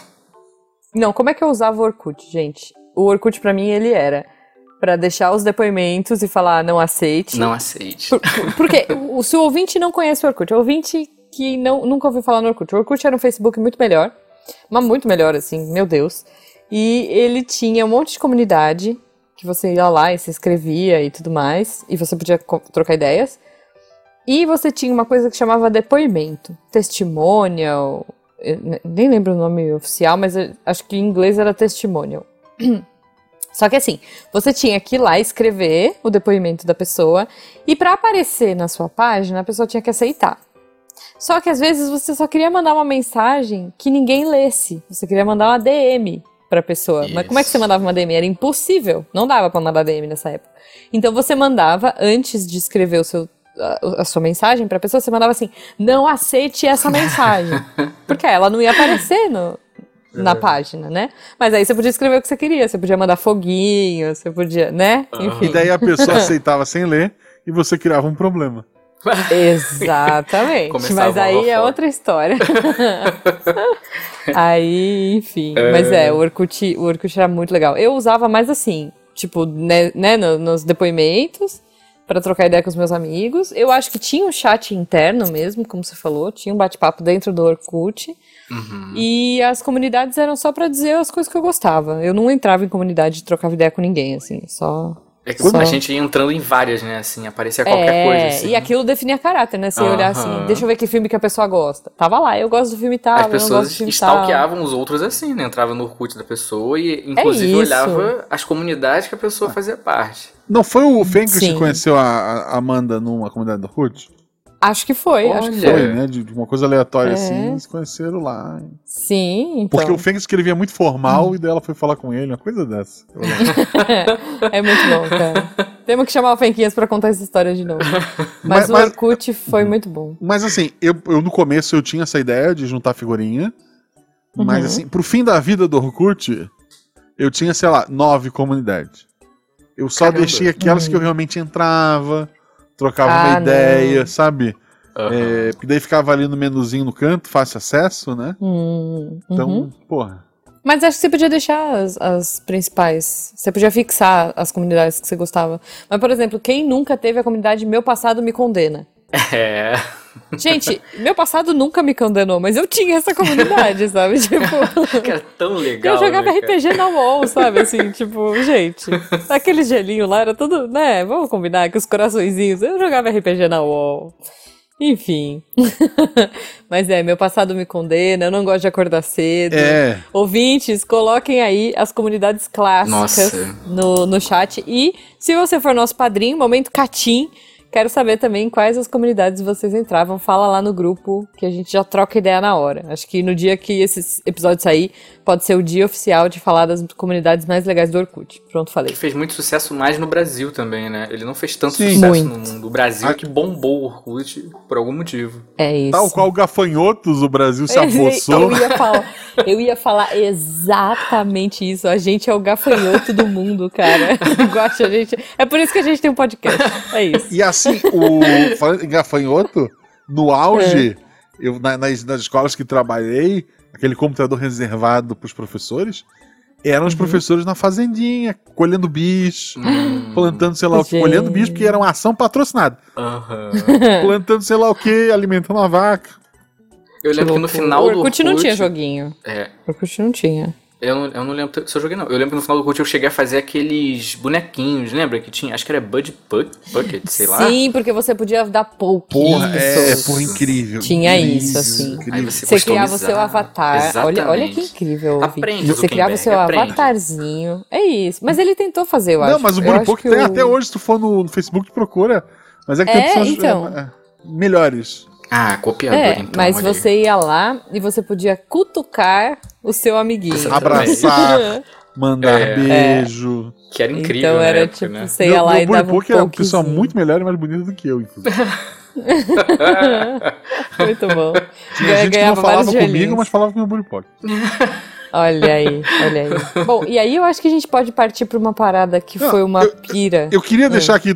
Não, como é que eu usava o Orkut, gente? O Orkut pra mim ele era pra deixar os depoimentos e falar não aceite. Não aceite. Por- por- porque o, se o ouvinte não conhece o Orkut, o ouvinte que não, nunca ouviu falar no Orkut, o Orkut era um Facebook muito melhor, mas muito melhor assim, meu Deus. E ele tinha um monte de comunidade que você ia lá e se inscrevia e tudo mais, e você podia trocar ideias. E você tinha uma coisa que chamava depoimento, testimonial, nem lembro o nome oficial, mas acho que em inglês era testimonial. Só que assim, você tinha que ir lá escrever o depoimento da pessoa e para aparecer na sua página, a pessoa tinha que aceitar. Só que às vezes você só queria mandar uma mensagem que ninguém lesse. Você queria mandar uma DM pra pessoa. Mas como é que você Isso. mandava uma DM? Era impossível. Não dava pra mandar DM nessa época. Então você mandava antes de escrever o seu a, a sua mensagem pra pessoa, você mandava assim: "Não aceite essa mensagem". Porque ela não ia aparecer no na página, né? Mas aí você podia escrever o que você queria, você podia mandar foguinho, você podia, né? Enfim. E daí a pessoa aceitava sem ler e você criava um problema. Exatamente. Começava Mas aí é outra história. aí, enfim. Mas é, o Orkut, o Orkut era muito legal. Eu usava mais assim, tipo, né, né, no- nos depoimentos, pra trocar ideia com os meus amigos. Eu acho que tinha um chat interno mesmo, como você falou, tinha um bate-papo dentro do Orkut. Uhum. E as comunidades eram só pra dizer as coisas que eu gostava. Eu não entrava em comunidade e trocava ideia com ninguém, assim, só. É que Só- a gente ia entrando em várias, né? Assim, aparecia qualquer é, coisa. Assim. e aquilo definia caráter, né? Você ia olhar assim, deixa eu ver que filme que a pessoa gosta. Tava lá, eu gosto do filme tal, As pessoas stalkeavam os outros assim, né? Entrava no Orkut da pessoa e, inclusive, isso. olhava as comunidades que a pessoa fazia parte. Não foi o Fenk que conheceu a, a Amanda numa comunidade do Orkut? Acho que foi, acho que Olha. foi. Foi, né? De de uma coisa aleatória É. assim, se conheceram lá. Sim, então. Porque o Fênix escrevia muito formal e daí ela foi falar com ele, uma coisa dessa. É muito bom, cara. Temos que chamar o Fenquinhas pra contar essa história de novo. Mas- Mas, o mas- Orkut foi muito bom. Mas assim, eu, eu no começo eu tinha essa ideia de juntar figurinha. Mas Uhum. assim, pro fim da vida do Orkut, eu tinha, sei lá, nove comunidades. Eu só Caramba. deixei aquelas que eu realmente entrava, trocava Uhum. Ah, uma ideia, não. sabe? Aham. É, porque daí ficava ali no menuzinho no canto, fácil acesso, né? Hum, Então, uhum. porra. Mas acho que você podia deixar as, as principais. Você podia fixar as comunidades que você gostava. Mas, por exemplo, quem nunca teve a comunidade Meu Passado Me Condena? É. Gente, meu passado nunca me condenou, mas eu tinha essa comunidade, sabe? Tipo, Que era tão legal. eu jogava né, cara? RPG na UOL, sabe? Assim, tipo, gente, aquele gelinho lá era tudo, né? Vamos combinar que os coraçõezinhos. Eu jogava RPG na UOL. Enfim. Mas é, meu passado me condena, eu não gosto de acordar cedo. É. Ouvintes, coloquem aí as comunidades clássicas Nossa. no, no chat. E se você for nosso padrinho, momento Catim, quero saber também quais as comunidades vocês entravam. Fala lá no grupo que a gente já troca ideia na hora. Acho que no dia que esse episódio sair, pode ser o dia oficial de falar das comunidades mais legais do Orkut. Pronto, falei. Que fez muito sucesso mais no Brasil também, né? Ele não fez tanto Sim. sucesso Muito. no mundo. O Brasil é que bombou o Orkut por algum motivo. É isso. Tal qual gafanhotos, o Brasil se Eu apossou. ia, falar, eu ia falar exatamente isso. A gente é o gafanhoto do mundo, cara. Gosta, a gente. É por isso que a gente tem um podcast. É isso. E assim, o falando em gafanhoto, no auge, É. eu, na- nas, nas escolas que trabalhei, aquele computador reservado para os professores, eram Uhum. os professores na fazendinha, colhendo bicho, Hum. plantando sei lá o que, colhendo bicho, porque era uma ação patrocinada. Aham. plantando sei lá o que, alimentando a vaca. Eu lembro que no loucura. final o do Orkut Orkut... não tinha joguinho. É. O Orkut não tinha. Eu não, eu não lembro se eu joguei, não. Eu lembro que no final do Orkut eu cheguei a fazer aqueles bonequinhos, lembra? Que tinha, acho que era Bud Buck- Bucket, sei lá. Sim, porque você podia dar pouquinho. Porra, é, porra, incrível. Tinha incrível, isso, assim. Incrível. você, Você criava o seu avatar. Olha, olha que Exatamente. incrível. Aprende, Você criava o seu aprende. avatarzinho. É isso. Mas ele tentou fazer, eu acho. Não, mas o Buripok que tem o- até hoje, se tu for no, no Facebook, tu procura. Mas é que tem É, opções então. é, é, melhores. Ah, copiador, É, então. mas olha aí. você ia lá e você podia cutucar o seu amiguinho. Abraçar, mandar É. beijo. Que era incrível, Então era época, tipo, né? você ia lá e dava um era uma pessoa muito melhor e mais bonita do que eu, inclusive. Muito bom. Tinha gente que não falava comigo, gelinhos. mas falava com o meu Buripok. Olha aí, olha aí. Bom, e aí eu acho que a gente pode partir pra uma parada que Não, foi uma eu- pira. Eu queria deixar aqui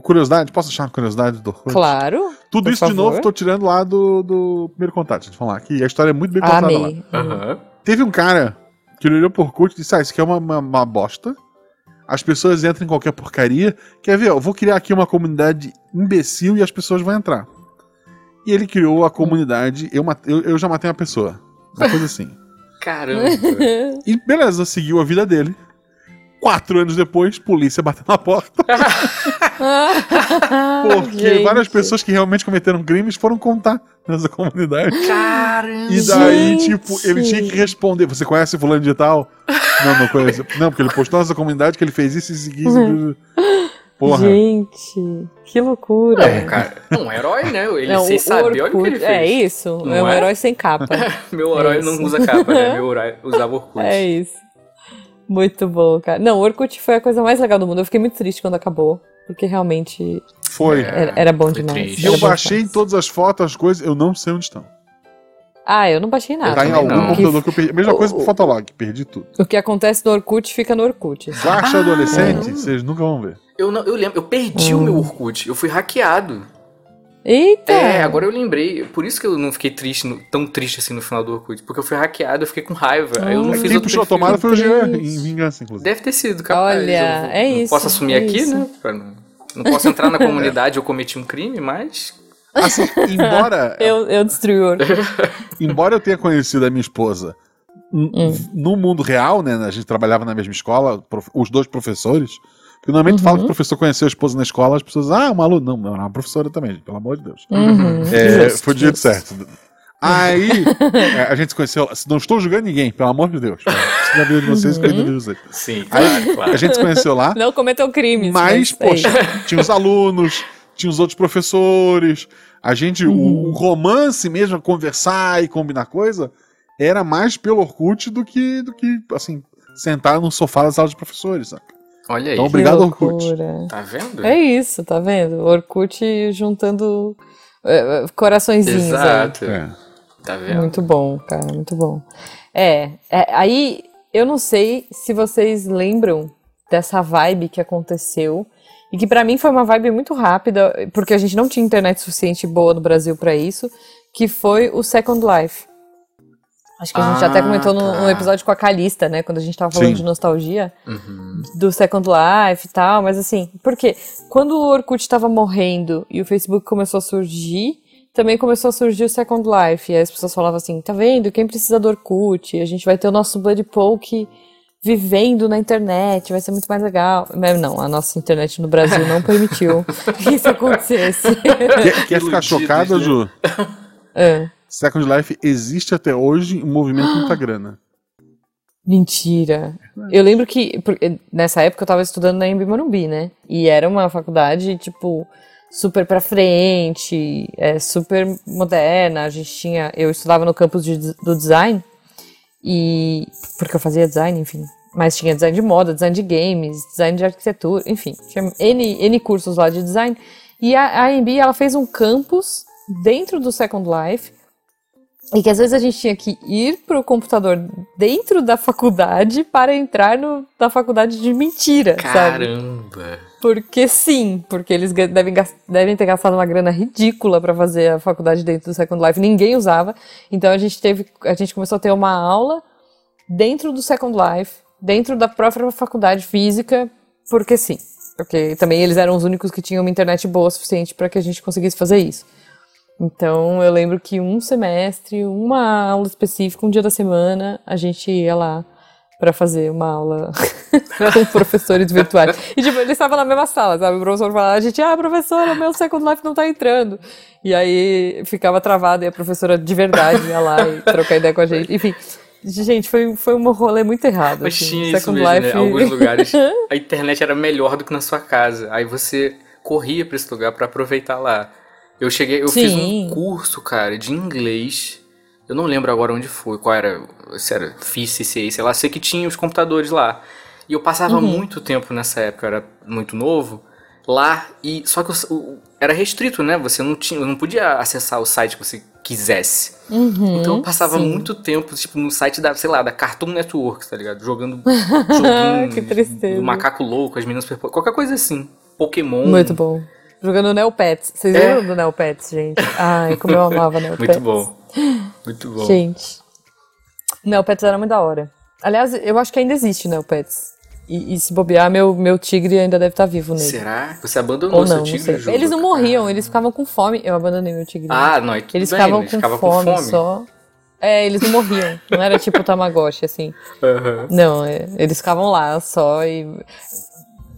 curiosidade, posso deixar uma curiosidade do Orkut? Claro. Tudo por isso, de favor. novo, tô tirando lá do, do primeiro contato. Deixa eu falar aqui. A história é muito bem contada lá. Amei. Aham. Teve um cara que ele olhou por Orkut e disse: Ah, isso aqui é uma, uma, uma bosta. As pessoas entram em qualquer porcaria. Quer ver? Eu vou criar aqui uma comunidade imbecil e as pessoas vão entrar. E ele criou a comunidade. Eu, mate- eu, eu já matei uma pessoa. Uma coisa assim. Caramba. E beleza, seguiu a vida dele. Quatro anos depois, polícia bateu na porta. Porque Gente. várias pessoas que realmente cometeram crimes foram contar nessa comunidade. Caramba. E daí, Gente. tipo, ele tinha que responder. Você conhece fulano de tal? Não, não conheço. Não, porque ele postou nessa comunidade que ele fez isso e isso. isso. Porra. Gente, que loucura. É, cara, um herói, né? Ele Não, sem o saber, olha o que ele fez. É isso, Não é um é? herói sem capa. Meu É herói isso. não usa capa, né? Meu herói usava Orkut. É isso. Muito bom, cara. Não, o Orkut foi a coisa mais legal do mundo. Eu fiquei muito triste quando acabou, porque realmente Foi. era, era bom Foi demais. triste. Era Eu baixei todas as fotos, as coisas, eu não sei onde estão. Ah, eu não baixei nada. tá em algum não. computador que eu perdi. Mesma O- coisa pro Fotolog, perdi tudo. O que acontece no Orkut fica no Orkut. Baixa Ah, adolescente, vocês nunca vão ver. Eu, não, eu lembro, eu perdi Hum. o meu Orkut. Eu fui hackeado. Eita! É, agora eu lembrei. Por isso que eu não fiquei triste, no- tão triste assim no final do Orkut. Porque eu fui hackeado, eu fiquei com raiva. Aí eu não fiz Quem puxou a tomada foi o Jean, em vingança, inclusive. Deve ter sido, capaz. Olha, Eu é não isso, Posso assumir é aqui, isso. né? Não, não posso entrar na comunidade, eu cometi um crime, mas. Assim, embora, Eu, eu destruí o Orkut. embora eu tenha conhecido a minha esposa Hum. no mundo real, né? A gente trabalhava na mesma escola, os dois professores. Porque normalmente fala que o Uhum. professor conheceu a esposa na escola, as pessoas, ah, uma aluna. Não, não, era uma professora também, gente, pelo amor de Deus. Uhum. É, Justo, foi jeito justo. certo. Aí, é, a gente se conheceu. Não estou julgando ninguém, pelo amor de Deus. Se na vida de vocês, Uhum. cuida de vocês. Sim, Aí, claro, claro. a gente se conheceu lá, Não cometeu crimes. mas, é poxa, tinha os alunos, tinha os outros professores. A gente, uhum. o, o, romance mesmo, conversar e combinar coisa, era mais pelo Orkut do que, do que assim, sentar no sofá das aulas de professores, sabe? Olha aí. Então, obrigado, Orkut. Tá vendo? É isso, tá vendo? Orkut juntando é, coraçõezinhos. Exato. É. Tá vendo? Muito bom, cara, muito bom. É, é, aí eu não sei se vocês lembram dessa vibe que aconteceu e que para mim foi uma vibe muito rápida, porque a gente não tinha internet suficiente boa no Brasil para isso, que foi o Second Life. Acho que a gente ah, até comentou tá. no, no, episódio com a Calista, né? Quando a gente tava falando Sim. de nostalgia uhum. do Second Life e tal. Mas assim, porque quando o Orkut tava morrendo e o Facebook começou a surgir, também começou a surgir o Second Life. E aí as pessoas falavam assim: tá vendo? Quem precisa do Orkut? A gente vai ter o nosso Blood Poke vivendo na internet, vai ser muito mais legal. Mas não, a nossa internet no Brasil não permitiu que isso acontecesse. Quer, quer ficar chocada, Ju? É. Second Life existe até hoje um movimento muita grana. Mentira. Eu lembro que nessa época eu tava estudando na Embi Morumbi, né? E era uma faculdade, tipo, super pra frente, é, super moderna. A gente tinha. Eu estudava no campus de, do design. E. Porque eu fazia design, enfim. Mas tinha design de moda, design de games, design de arquitetura, enfim. Tinha N, N cursos lá de design. E a, a MB, ela fez um campus dentro do Second Life. E que às vezes a gente tinha que ir pro computador dentro da faculdade para entrar no, na faculdade de mentira, Caramba. sabe? Porque sim, porque eles devem, devem ter gastado uma grana ridícula para fazer a faculdade dentro do Second Life. Ninguém usava. Então a gente teve, a gente começou a ter uma aula dentro do Second Life, dentro da própria faculdade física, porque sim. Porque também eles eram os únicos que tinham uma internet boa o suficiente para que a gente conseguisse fazer isso. Então eu lembro que um semestre, uma aula específica, um dia da semana, a gente ia lá para fazer uma aula com professores virtuais. E, tipo, eles estavam na mesma sala, sabe? O professor falava, a gente, ah, professora, meu Second Life não tá entrando. E aí ficava travado e a professora de verdade ia lá e trocar ideia com a gente. Enfim, Gente, foi, foi um rolê muito errado. Mas assim. tinha isso mesmo, Life... né? Alguns lugares a internet era melhor do que na sua casa. Aí você corria para esse lugar para aproveitar lá. Eu cheguei, eu Sim. fiz um curso, cara, de inglês eu não lembro agora onde foi, qual era, se era FIS, sei lá, sei que tinha os computadores lá. E eu passava uhum. muito tempo nessa época, eu era muito novo, lá e só que eu, era restrito, né? Você não tinha, não podia acessar o site que você quisesse. Uhum, então eu passava sim. muito tempo, tipo, no site da, sei lá, da Cartoon Network, tá ligado? Jogando joguinhos que tristeza. macaco louco, as meninas qualquer coisa assim. Pokémon. Muito bom. Jogando Neopets. Vocês é. lembram do Neopets, gente? Ai, como eu amava Neopets. Muito bom. Muito bom. Gente. Neopets era muito da hora. Aliás, eu acho que ainda existe Neopets. E, e se bobear, meu, meu tigre ainda deve estar tá vivo nele. Será? Você abandonou Ou não, seu tigre? Não eles não morriam, eles ficavam com fome. Eu abandonei meu tigre. Ah, não, tudo Eles bem, ficavam eles com, ficavam fome, com fome só. É, eles não morriam. não era tipo o Tamagotchi, assim. Uhum. Não, é, eles ficavam lá só e.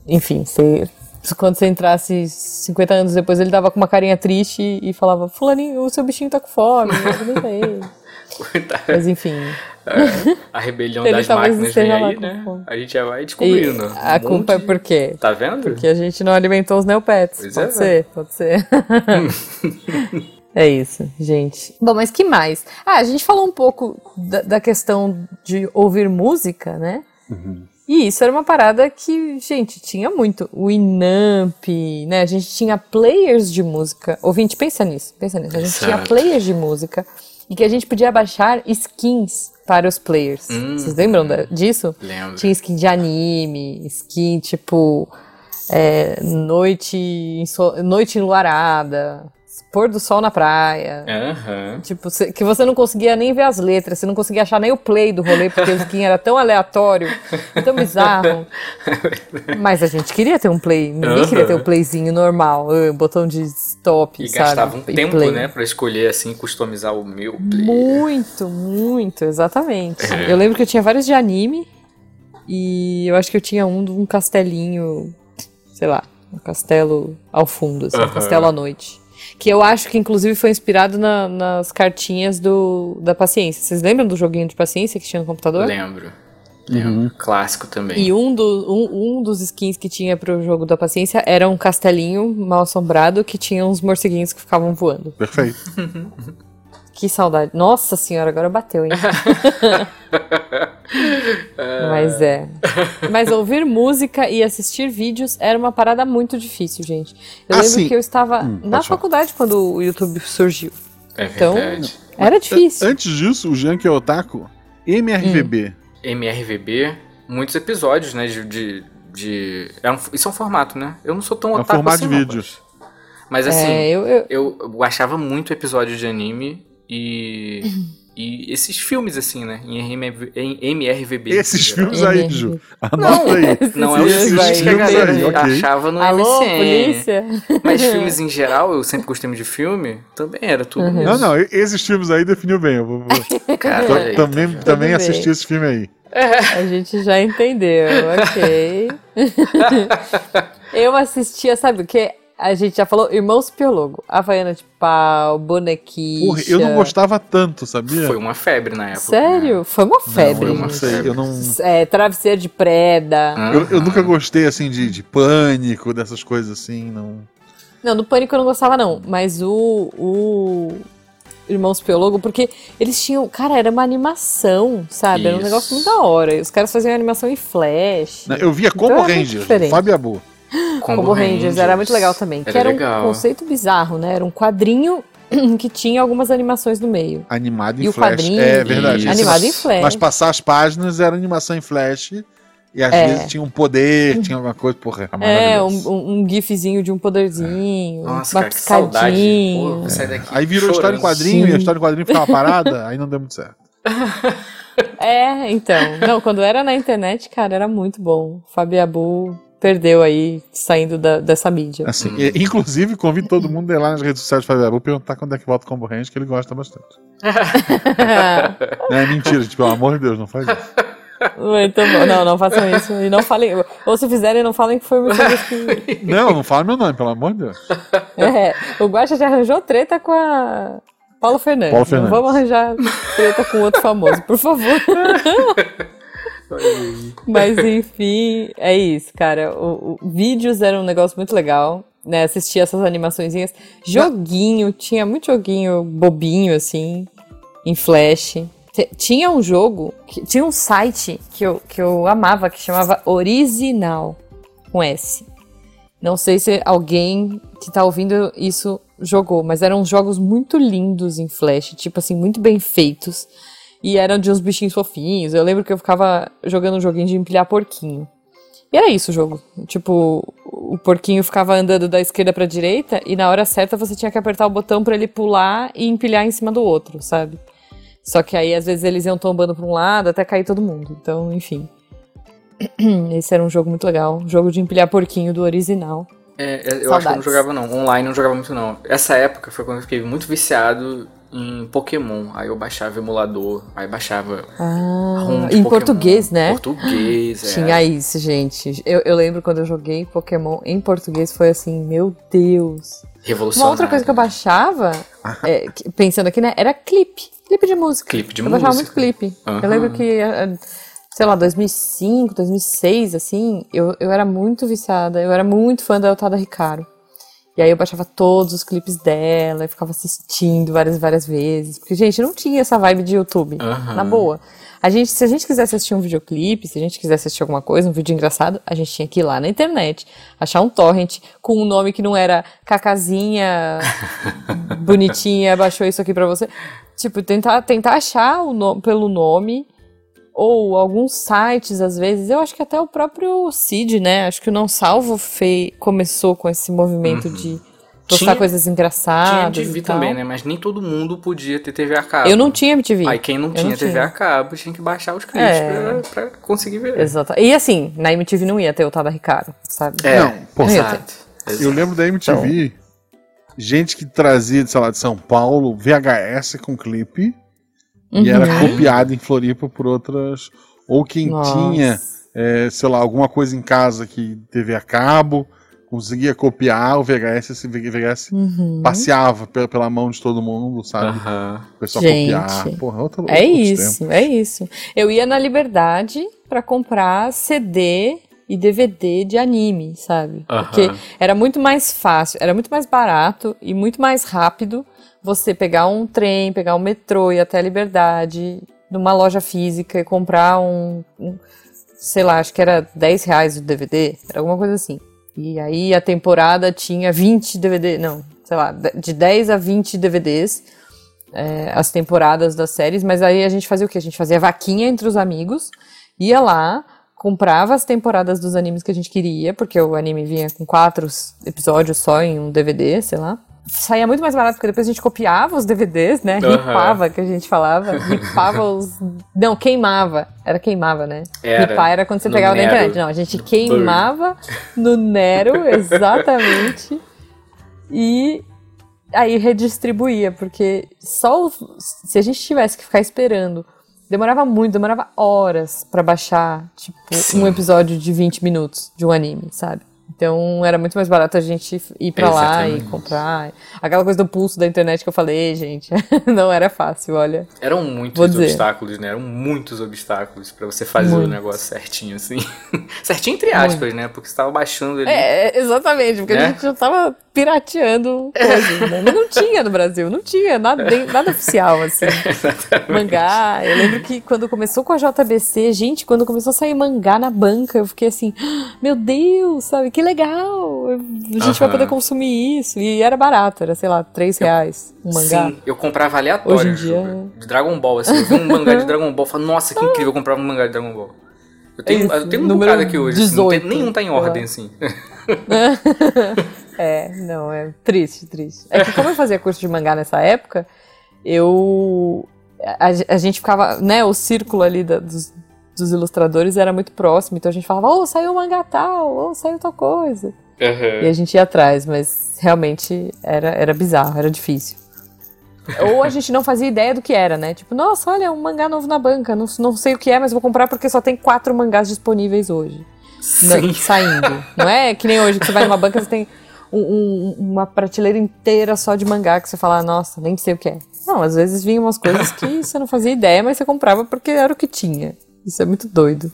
Enfim, você quando você entrasse 50 anos depois, ele dava com uma carinha triste e falava: Fulaninho, o seu bichinho tá com fome. Mas enfim. É, a rebelião das máquinas vem aí, né? A gente já vai descobrindo. E a um culpa é por quê? Tá vendo? Porque a gente não alimentou os neopets. Pois pode é, ser, pode ser. é isso, gente. Bom, mas que mais? Ah, a gente falou um pouco da, da questão de ouvir música, né? Uhum. E isso era uma parada que, gente, tinha muito. O Inamp, né? A gente tinha players de música. Ouvinte, pensa nisso, pensa nisso. A gente tinha players de música e que a gente podia baixar skins para os players. Hum, Vocês lembram disso? Lembro. Tinha skin de anime, skin tipo é, noite, noite enluarada, pôr do sol na praia. Uhum. Tipo, que você não conseguia nem ver as letras, você não conseguia achar nem o play do rolê, porque o skin era tão aleatório, tão bizarro. Mas a gente queria ter um play, ninguém uhum. queria ter um playzinho normal, uh, botão de stop, e sabe? gastava um tempo, play. né, pra escolher, assim, customizar o meu play. Muito, muito, exatamente. É. Eu lembro que eu tinha vários de anime, e eu acho que eu tinha um de um castelinho, sei lá, um castelo ao fundo, assim, um castelo à noite. Que eu acho que, inclusive, foi inspirado na, nas cartinhas do, da paciência. Vocês lembram do joguinho de paciência que tinha no computador? Lembro. Uhum. Clássico também. E um, do, um, um, dos skins que tinha pro jogo da paciência era um castelinho mal assombrado que tinha uns morceguinhos que ficavam voando. Perfeito. que saudade. Nossa senhora, agora bateu, hein? Mas é. Mas ouvir música e assistir vídeos era uma parada muito difícil, gente. Eu lembro Assim, que eu estava hum, na falar. faculdade quando o YouTube surgiu. É Então, verdade. Era difícil. Antes disso, o Jean que é otaku, MRVB. MRVB, muitos episódios, né? De. de, de- é um- isso é um formato, né? Eu não sou tão É um otaku formato assim, de não, vídeo. mas- Mas assim, É, eu, eu- eu, eu achava muito episódio de anime e. e esses filmes, assim, né? Em, RMV em MRVB. Esses filmes aí. Ju. Anota aí. Não é os Esses filmes que a galera aí, ok. achava no Alô, MSN. polícia? Mas filmes em geral, eu sempre gostei muito de filme, também era tudo Uhum. isso. Não, não, esses filmes aí definiu bem. Eu vou, Cara, tô- aí. também também bem. assisti esse filme aí. A gente já entendeu, ok. eu assistia, sabe o que? A gente já falou Irmãos Piologo, Havaiana de Pau, Bonequicha. Porra, eu não gostava tanto, sabia? Foi uma febre na época. Sério? né? Foi uma febre. eu não gente. sei, eu não. É, travesseiro de preda. Aham. Eu, eu nunca gostei assim de, de pânico, dessas coisas assim, não. Não, do Pânico eu não gostava, não. Mas o. o... Irmãos Piologo, porque eles tinham. Cara, era uma animação, sabe? Era um Isso. negócio muito da hora. E os caras faziam animação em flash. Eu via Combo Então Rangers, diferente. Fábio Abu. Combo Rangers, era muito legal também. Era que era um legal. conceito bizarro, né? Era um quadrinho que tinha algumas animações no meio. Animado em E o flash. quadrinho? É verdade. Animado em flash. Mas passar as páginas era animação em flash. E às É. vezes tinha um poder, tinha alguma coisa, porra, É, um, um, um gifzinho de um poderzinho, Nossa, uma cara, que saudade. Pô, piscadinha. daqui Aí virou história em chorando. quadrinho e Sim. a história em quadrinho ficava parada, aí não deu muito certo. É, então. Não, quando era na internet, cara, era muito bom. Fabiabu perdeu aí, saindo da- dessa mídia. Assim, Hum. e- inclusive, convido todo mundo a ir lá nas redes sociais Fábio Abu perguntar quando é que volta o Combo Range, que ele gosta bastante. Não é mentira, tipo, pelo amor de Deus, não faz isso. muito bom. Não, não façam isso. E não falem. Ou se fizerem, não falem que foi você que. Não, não fala meu nome, pelo amor de Deus. É, o Guaxa já arranjou treta com a Paulo Fernandes. Paulo Fernandes. Não vamos arranjar treta com outro famoso, por favor. Mas enfim, é isso, cara. O, o- vídeos era um negócio muito legal, né? Assistir essas animaçõezinhas. Joguinho, tinha muito joguinho bobinho, assim, em flash. Tinha um jogo, que- tinha um site que eu, que eu amava, que chamava Original, com S. Não sei se alguém que tá ouvindo isso jogou, mas eram jogos muito lindos em Flash, tipo assim, muito bem feitos. E eram de uns bichinhos fofinhos. Eu lembro que eu ficava jogando um joguinho de empilhar porquinho. E era isso o jogo. Tipo, o porquinho ficava andando da esquerda pra direita e na hora certa você tinha que apertar o botão pra ele pular e empilhar em cima do outro, sabe? Só que aí às vezes eles iam tombando pra um lado até cair todo mundo. Então, enfim. Esse era um jogo muito legal. Jogo de empilhar porquinho do original. É, é, eu acho que eu Saudades. não jogava não. Online não jogava muito não. Essa época foi quando eu fiquei muito viciado em Pokémon. Aí eu baixava emulador, aí baixava Ah, em Pokémon. português, né? Português, é. Tinha isso, gente. Eu, eu lembro quando eu joguei Pokémon em português, foi assim, meu Deus. Uma Revolucionário. outra coisa que eu baixava, é, pensando aqui, né, era clipe. Clipe de música. Clipe de eu baixava música. muito clipe. Aham. Eu lembro que, eh, sei lá, 2005, 2006, assim, eu, eu era muito viciada. Eu era muito fã da Eltada Ricaro. E aí eu baixava todos os clipes dela e ficava assistindo várias várias vezes. Porque, gente, não tinha essa vibe de YouTube. Aham. Na boa. A gente, se a gente quisesse assistir um videoclipe, se a gente quisesse assistir alguma coisa, um vídeo engraçado, a gente tinha que ir lá na internet, achar um torrent com um nome que não era Cacazinha bonitinha, baixou isso aqui pra você. Tipo, tentar, tentar achar o no, pelo nome ou alguns sites às vezes. Eu acho que até o próprio Cid, né? Acho que o Não Salvo fei, começou com esse movimento de postar Tinha- coisas Tinha engraçadas. MTV e tal. também, né? Mas nem todo mundo podia ter TV a cabo. Eu não tinha MTV. Aí quem não Eu tinha não TV tinha. a cabo tinha que baixar os clipes É. pra, pra conseguir ver. Exato. E assim, na MTV não ia ter o Tada Ricardo, sabe? É, Não, pô, exato. Eu lembro da MTV, gente que trazia, sei lá, de São Paulo, VHS com clipe, e era Uhum. copiado em Floripa por outras. Ou quem Nossa. tinha, é, sei lá, alguma coisa em casa que teve a cabo, conseguia copiar o VHS, esse VHS Uhum. passeava pela, pela mão de todo mundo, sabe? Aham. O pessoal Gente. copiar. Porra, outra, É isso, tempos. é isso. Eu ia na Liberdade para comprar CD e DVD de anime, sabe? Aham. Porque era muito mais fácil, era muito mais barato e muito mais rápido você pegar um trem, pegar um metrô e até a Liberdade, numa loja física e comprar um, um, sei lá, acho que era 10 reais o DVD, era alguma coisa assim. E aí a temporada tinha 20 DVD, não, sei lá, de 10 a 20 DVDs, é, as temporadas das séries, mas aí a gente fazia o quê? A gente fazia vaquinha entre os amigos, ia lá, comprava as temporadas dos animes que a gente queria, porque o anime vinha com quatro episódios só em um DVD, sei lá. Saía muito mais barato, porque depois a gente copiava os DVDs, né? Aham. Ripava, que a gente falava. Ripava os. Não, queimava. Era queimava, né? Era. Ripar era quando você No pegava na Nero. internet. Não, a gente queimava no Nero, exatamente. E aí redistribuía, porque só o- se a gente tivesse que ficar esperando, demorava muito, demorava horas pra baixar, tipo, Sim. um episódio de 20 minutos de um anime, sabe? Então era muito mais barato a gente ir pra lá e comprar. Aquela coisa do pulso da internet que eu falei, gente, não era fácil, olha. Eram muitos obstáculos, né? Eram muitos obstáculos pra você fazer o Muitos. negócio certinho, assim. certinho entre aspas, né? Porque você tava baixando ali. É, exatamente, porque Né? a gente já tava pirateando coisas, né? Mas não tinha no Brasil, não tinha nada, nada oficial, assim. mangá. Eu lembro que quando começou com a JBC, gente, quando começou a sair mangá na banca, eu fiquei assim, "Ah, meu Deus, sabe, que legal! A gente vai poder consumir isso. E era barato, era, sei lá, 3 reais um mangá. Sim, eu comprava aleatório Hoje em dia- de Dragon Ball, assim, eu vi um mangá de Dragon Ball, eu falei, nossa, que incrível, eu comprava um mangá de Dragon Ball. Eu tenho, eu tenho um número bocado aqui hoje, assim, não tem- 18, nenhum tá em ordem, assim. É, não, é triste, triste. É que como eu fazia curso de mangá nessa época, eu. A, a gente ficava, né, o círculo ali da- dos, dos ilustradores era muito próximo, então a gente falava, ô, saiu mangá tal, ô, saiu tal coisa. E a gente ia atrás, mas realmente era, era bizarro, era difícil. Ou a gente não fazia ideia do que era, né? Tipo, nossa, olha, um mangá novo na banca, não, não sei o que é, mas vou comprar porque só tem quatro mangás disponíveis hoje Sim. saindo. Não é que nem hoje que você vai numa banca e você tem um- um- uma prateleira inteira só de mangá que você fala, nossa, nem sei o que é. Não, às vezes vinham umas coisas que você não fazia ideia, mas você comprava porque era o que tinha. Isso é muito doido.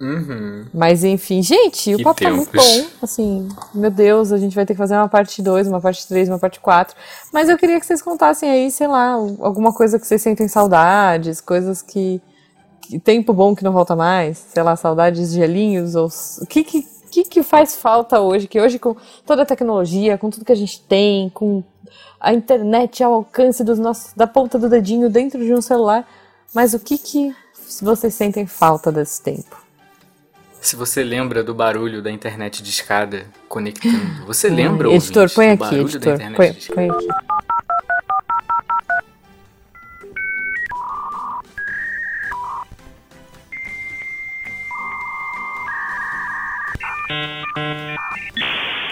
Uhum. Mas enfim, gente, o Que papo tá muito tempos. bom. Assim, meu Deus, a gente vai ter que fazer uma parte 2, uma parte 3, uma parte 4. Mas eu queria que vocês contassem aí, sei lá, alguma coisa que vocês sentem saudades, coisas que. que tempo bom que não volta mais, sei lá, saudades de gelinhos, ou. O que que, que que faz falta hoje? Que hoje, com toda a tecnologia, com tudo que a gente tem, com a internet ao alcance dos nossos, da ponta do dedinho dentro de um celular, mas o que que vocês sentem falta desse tempo? Se você lembra do barulho da internet de escada conectando, você lembra, Ai, Editor, ouvinte, põe do aqui, barulho da editor. internet Põe, põe aqui.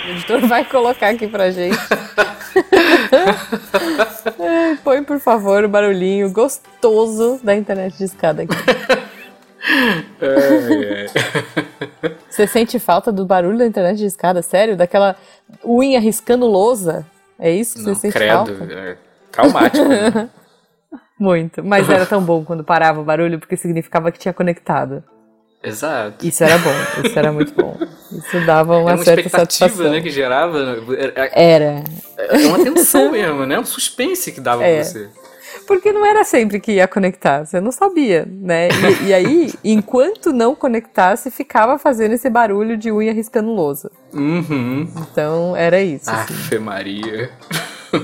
O editor vai colocar aqui pra gente. Põe, por favor, o barulhinho gostoso da internet de escada aqui. É, é. Você sente falta do barulho da internet de escada? Sério? Daquela unha riscando lousa? É isso que Não, você sente credo, falta? é traumático. né? Muito. Mas era tão bom quando parava o barulho, porque significava que tinha conectado. Exato. Isso era bom, isso era muito bom. Isso dava uma, é uma certa expectativa, satisfação. né, que gerava. É, Era. é uma tensão mesmo, né? Um suspense que dava É. pra você. Porque não era sempre que ia conectar, você não sabia, né? E, e aí, enquanto não conectasse, ficava fazendo esse barulho de unha riscando lousa. Uhum. Então, era isso. assim. Afe Maria.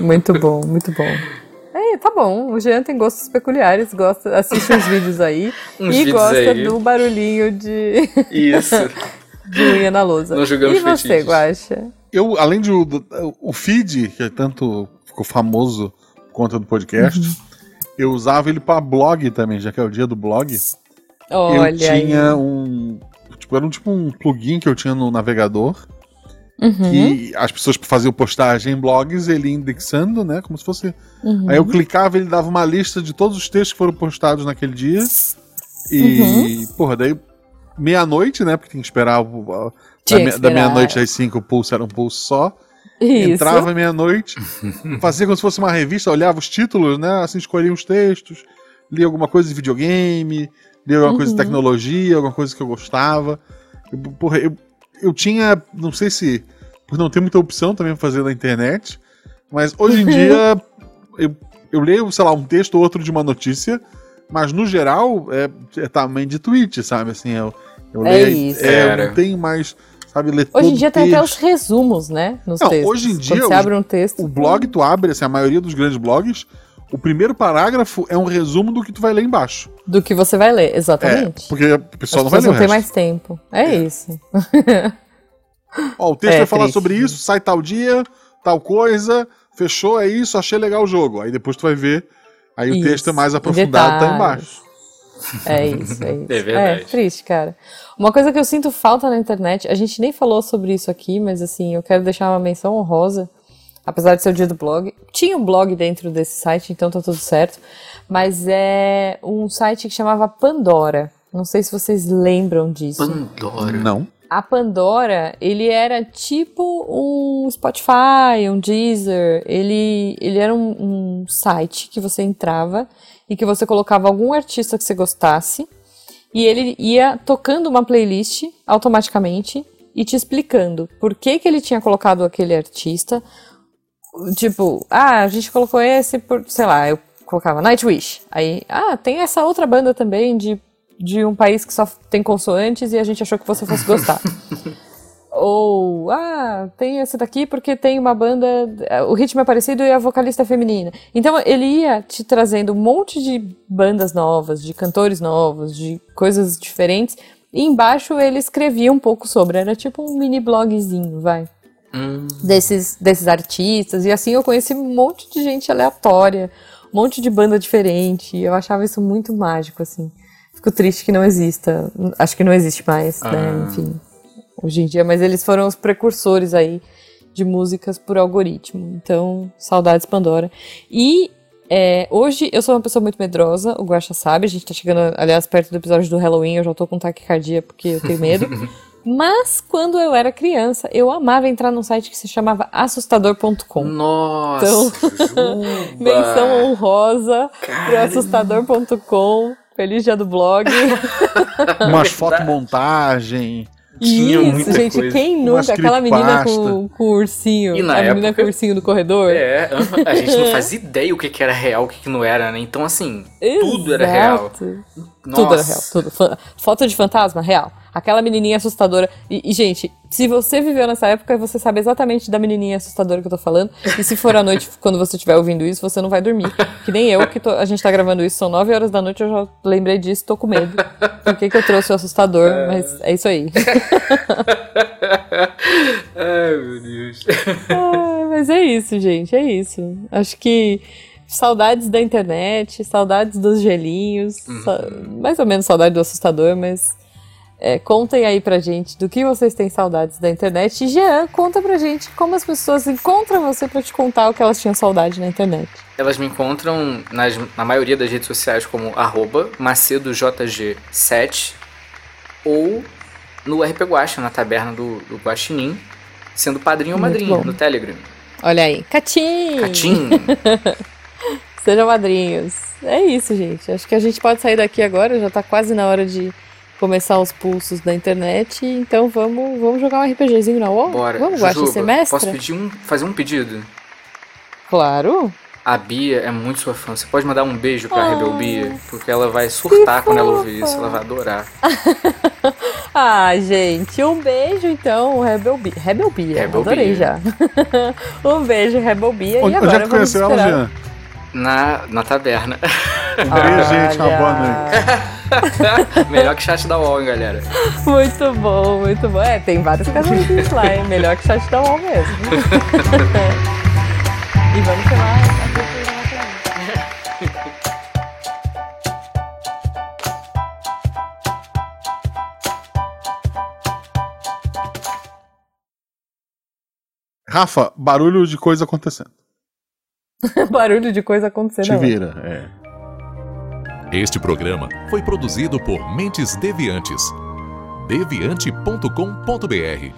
Muito bom, muito bom. Tá bom. O Jean tem gostos peculiares, gosta, assiste uns vídeos aí Uns e vídeos gosta aí. do barulhinho de, Isso. de unha na lousa. Não julgamos e você. Guaxa? Eu, além de o, do- o feed, que é tanto ficou famoso por conta do podcast, Uhum. eu usava ele pra blog também, já que é o dia do blog. Olha eu tinha aí. um. Tipo, era um tipo um plugin que eu tinha no navegador. Uhum, Que as pessoas faziam postagem em blogs, ele ia indexando, né? Como se fosse. uhum. Aí eu clicava, ele dava uma lista de todos os textos que foram postados naquele dia. E, Uhum. porra, daí meia-noite, né? Porque tem que esperar. o- a- Tinha da, me- da meia-noite às cinco o pulso era um pulso só. Isso. Entrava meia-noite, fazia como se fosse uma revista, olhava os títulos, né? Assim, escolhia os textos, lia alguma coisa de videogame, ler alguma uhum. coisa de uhum. tecnologia, alguma coisa que eu gostava. Eu, porra, eu, eu tinha, não sei se por não ter muita opção também pra fazer na internet, mas hoje em dia eu, eu leio, sei lá, um texto ou outro de uma notícia, mas no geral é, é tamanho de tweet, sabe? Assim, eu, eu é leio. Isso. É, eu não tenho mais sabe, ler Hoje em dia tem até os resumos, né, nos não, textos. Hoje em dia, Quando você abre um texto, o blog tu abre, assim, a maioria dos grandes blogs, o primeiro parágrafo é um resumo do que tu vai ler embaixo. Do que você vai ler, exatamente. É, porque a pessoa não vai ler não tem mais tempo. É, é. isso. Ó, o texto é, vai falar triste. sobre isso, sai tal dia, tal coisa, fechou, é isso, achei legal o jogo. Aí depois tu vai ver, aí isso. o texto é mais aprofundado, tá embaixo. É isso, é isso. É verdade. É triste, cara. Uma coisa que eu sinto falta na internet, a gente nem falou sobre isso aqui, mas assim, eu quero deixar uma menção honrosa, apesar de ser o dia do blog. Tinha um blog dentro desse site, então tá tudo certo. Mas é um site que chamava Pandora. Não sei se vocês lembram disso. Pandora? Não. A Pandora, ele era tipo um Spotify, um Deezer. Ele, ele era um, um site que você entrava e que você colocava algum artista que você gostasse e ele ia tocando uma playlist automaticamente e te explicando por que, que ele tinha colocado aquele artista. Tipo, ah, a gente colocou esse por, sei lá, eu colocava Nightwish. Aí, ah, tem essa outra banda também de, de um país que só tem consoantes e a gente achou que você fosse gostar. Ou, ah, tem esse daqui porque tem uma banda, o ritmo é parecido e a vocalista é feminina. Então ele ia te trazendo um monte de bandas novas, de cantores novos, de coisas diferentes. E embaixo ele escrevia um pouco sobre, era tipo um mini blogzinho, vai. Hum. Desses, desses artistas. E assim eu conheci um monte de gente aleatória, um monte de banda diferente. Eu achava isso muito mágico, assim. Fico triste que não exista. Acho que não existe mais, né? ah. né? Enfim hoje em dia, mas eles foram os precursores aí de músicas por algoritmo. Então, saudades Pandora. E é, hoje eu sou uma pessoa muito medrosa, o Guaxa sabe, a gente tá chegando, aliás, perto do episódio do Halloween, eu já tô com taquicardia porque eu tenho medo. Mas quando eu era criança, eu amava entrar num site que se chamava assustador.com. Nossa! Então, menção honrosa pro assustador.com. Feliz dia do blog. Umas fotomontagem. Tinha Isso, muita gente, coisa. quem nunca? Aquela menina com, com, o ursinho. E na a época, menina com o ursinho do corredor. É, a gente não fazia ideia o que, que era real, o que, que não era, né? Então, assim, Exato. tudo era real. Nossa. Tudo era real, tudo. Foto de fantasma, real. Aquela menininha assustadora. E, e, gente, se você viveu nessa época, você sabe exatamente da menininha assustadora que eu tô falando. E se for à noite, quando você estiver ouvindo isso, você não vai dormir. Que nem eu, que tô, a gente tá gravando isso, são 9 horas da noite, eu já lembrei disso, tô com medo. Por que, que eu trouxe o assustador? Mas é isso aí. Ai, meu Deus. Ah, mas é isso, gente, é isso. Acho que saudades da internet, saudades dos gelinhos, uhum. mais ou menos saudade do assustador, mas é, contem aí pra gente do que vocês têm saudades da internet. E Jean, conta pra gente como as pessoas encontram você pra te contar o que elas tinham saudade na internet. Elas me encontram nas, na maioria das redes sociais como macedojg7 ou no RP Guacha, na taberna do, do Guaxinim, sendo padrinho ou madrinha no Telegram. Olha aí, Catim! Catim! Sejam madrinhos. É isso, gente. Acho que a gente pode sair daqui agora, já tá quase na hora de começar os pulsos da internet, então vamos, vamos jogar um RPGzinho na UOL? Bora. Vamos, Jujuba, semestre? Posso pedir um, fazer um pedido? Claro. A Bia é muito sua fã. Você pode mandar um beijo pra ah, Rebel Bia, porque ela vai surtar quando ela ouvir isso, ela vai adorar. ah, gente, um beijo então, Rebel Bia. Rebel Bia, Rebel adorei Bia. já. um beijo, Rebel Bia. Onde, e agora onde é que conheceu ela, Jean? Na, na taberna. Um beijo, gente. Uma boa noite. Melhor que chat da UOL, hein, galera. Muito bom, muito bom. É, tem vários casamentos lá, hein? Melhor que chat da UOL mesmo. e vamos chamar a Rafa, barulho de coisa acontecendo. Barulho de coisa acontecendo. Te vira, é. Este programa foi produzido por Mentes Deviantes. deviante.com.br.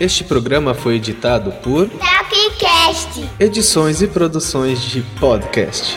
Este programa foi editado por Tapcast. Edições e produções de podcast.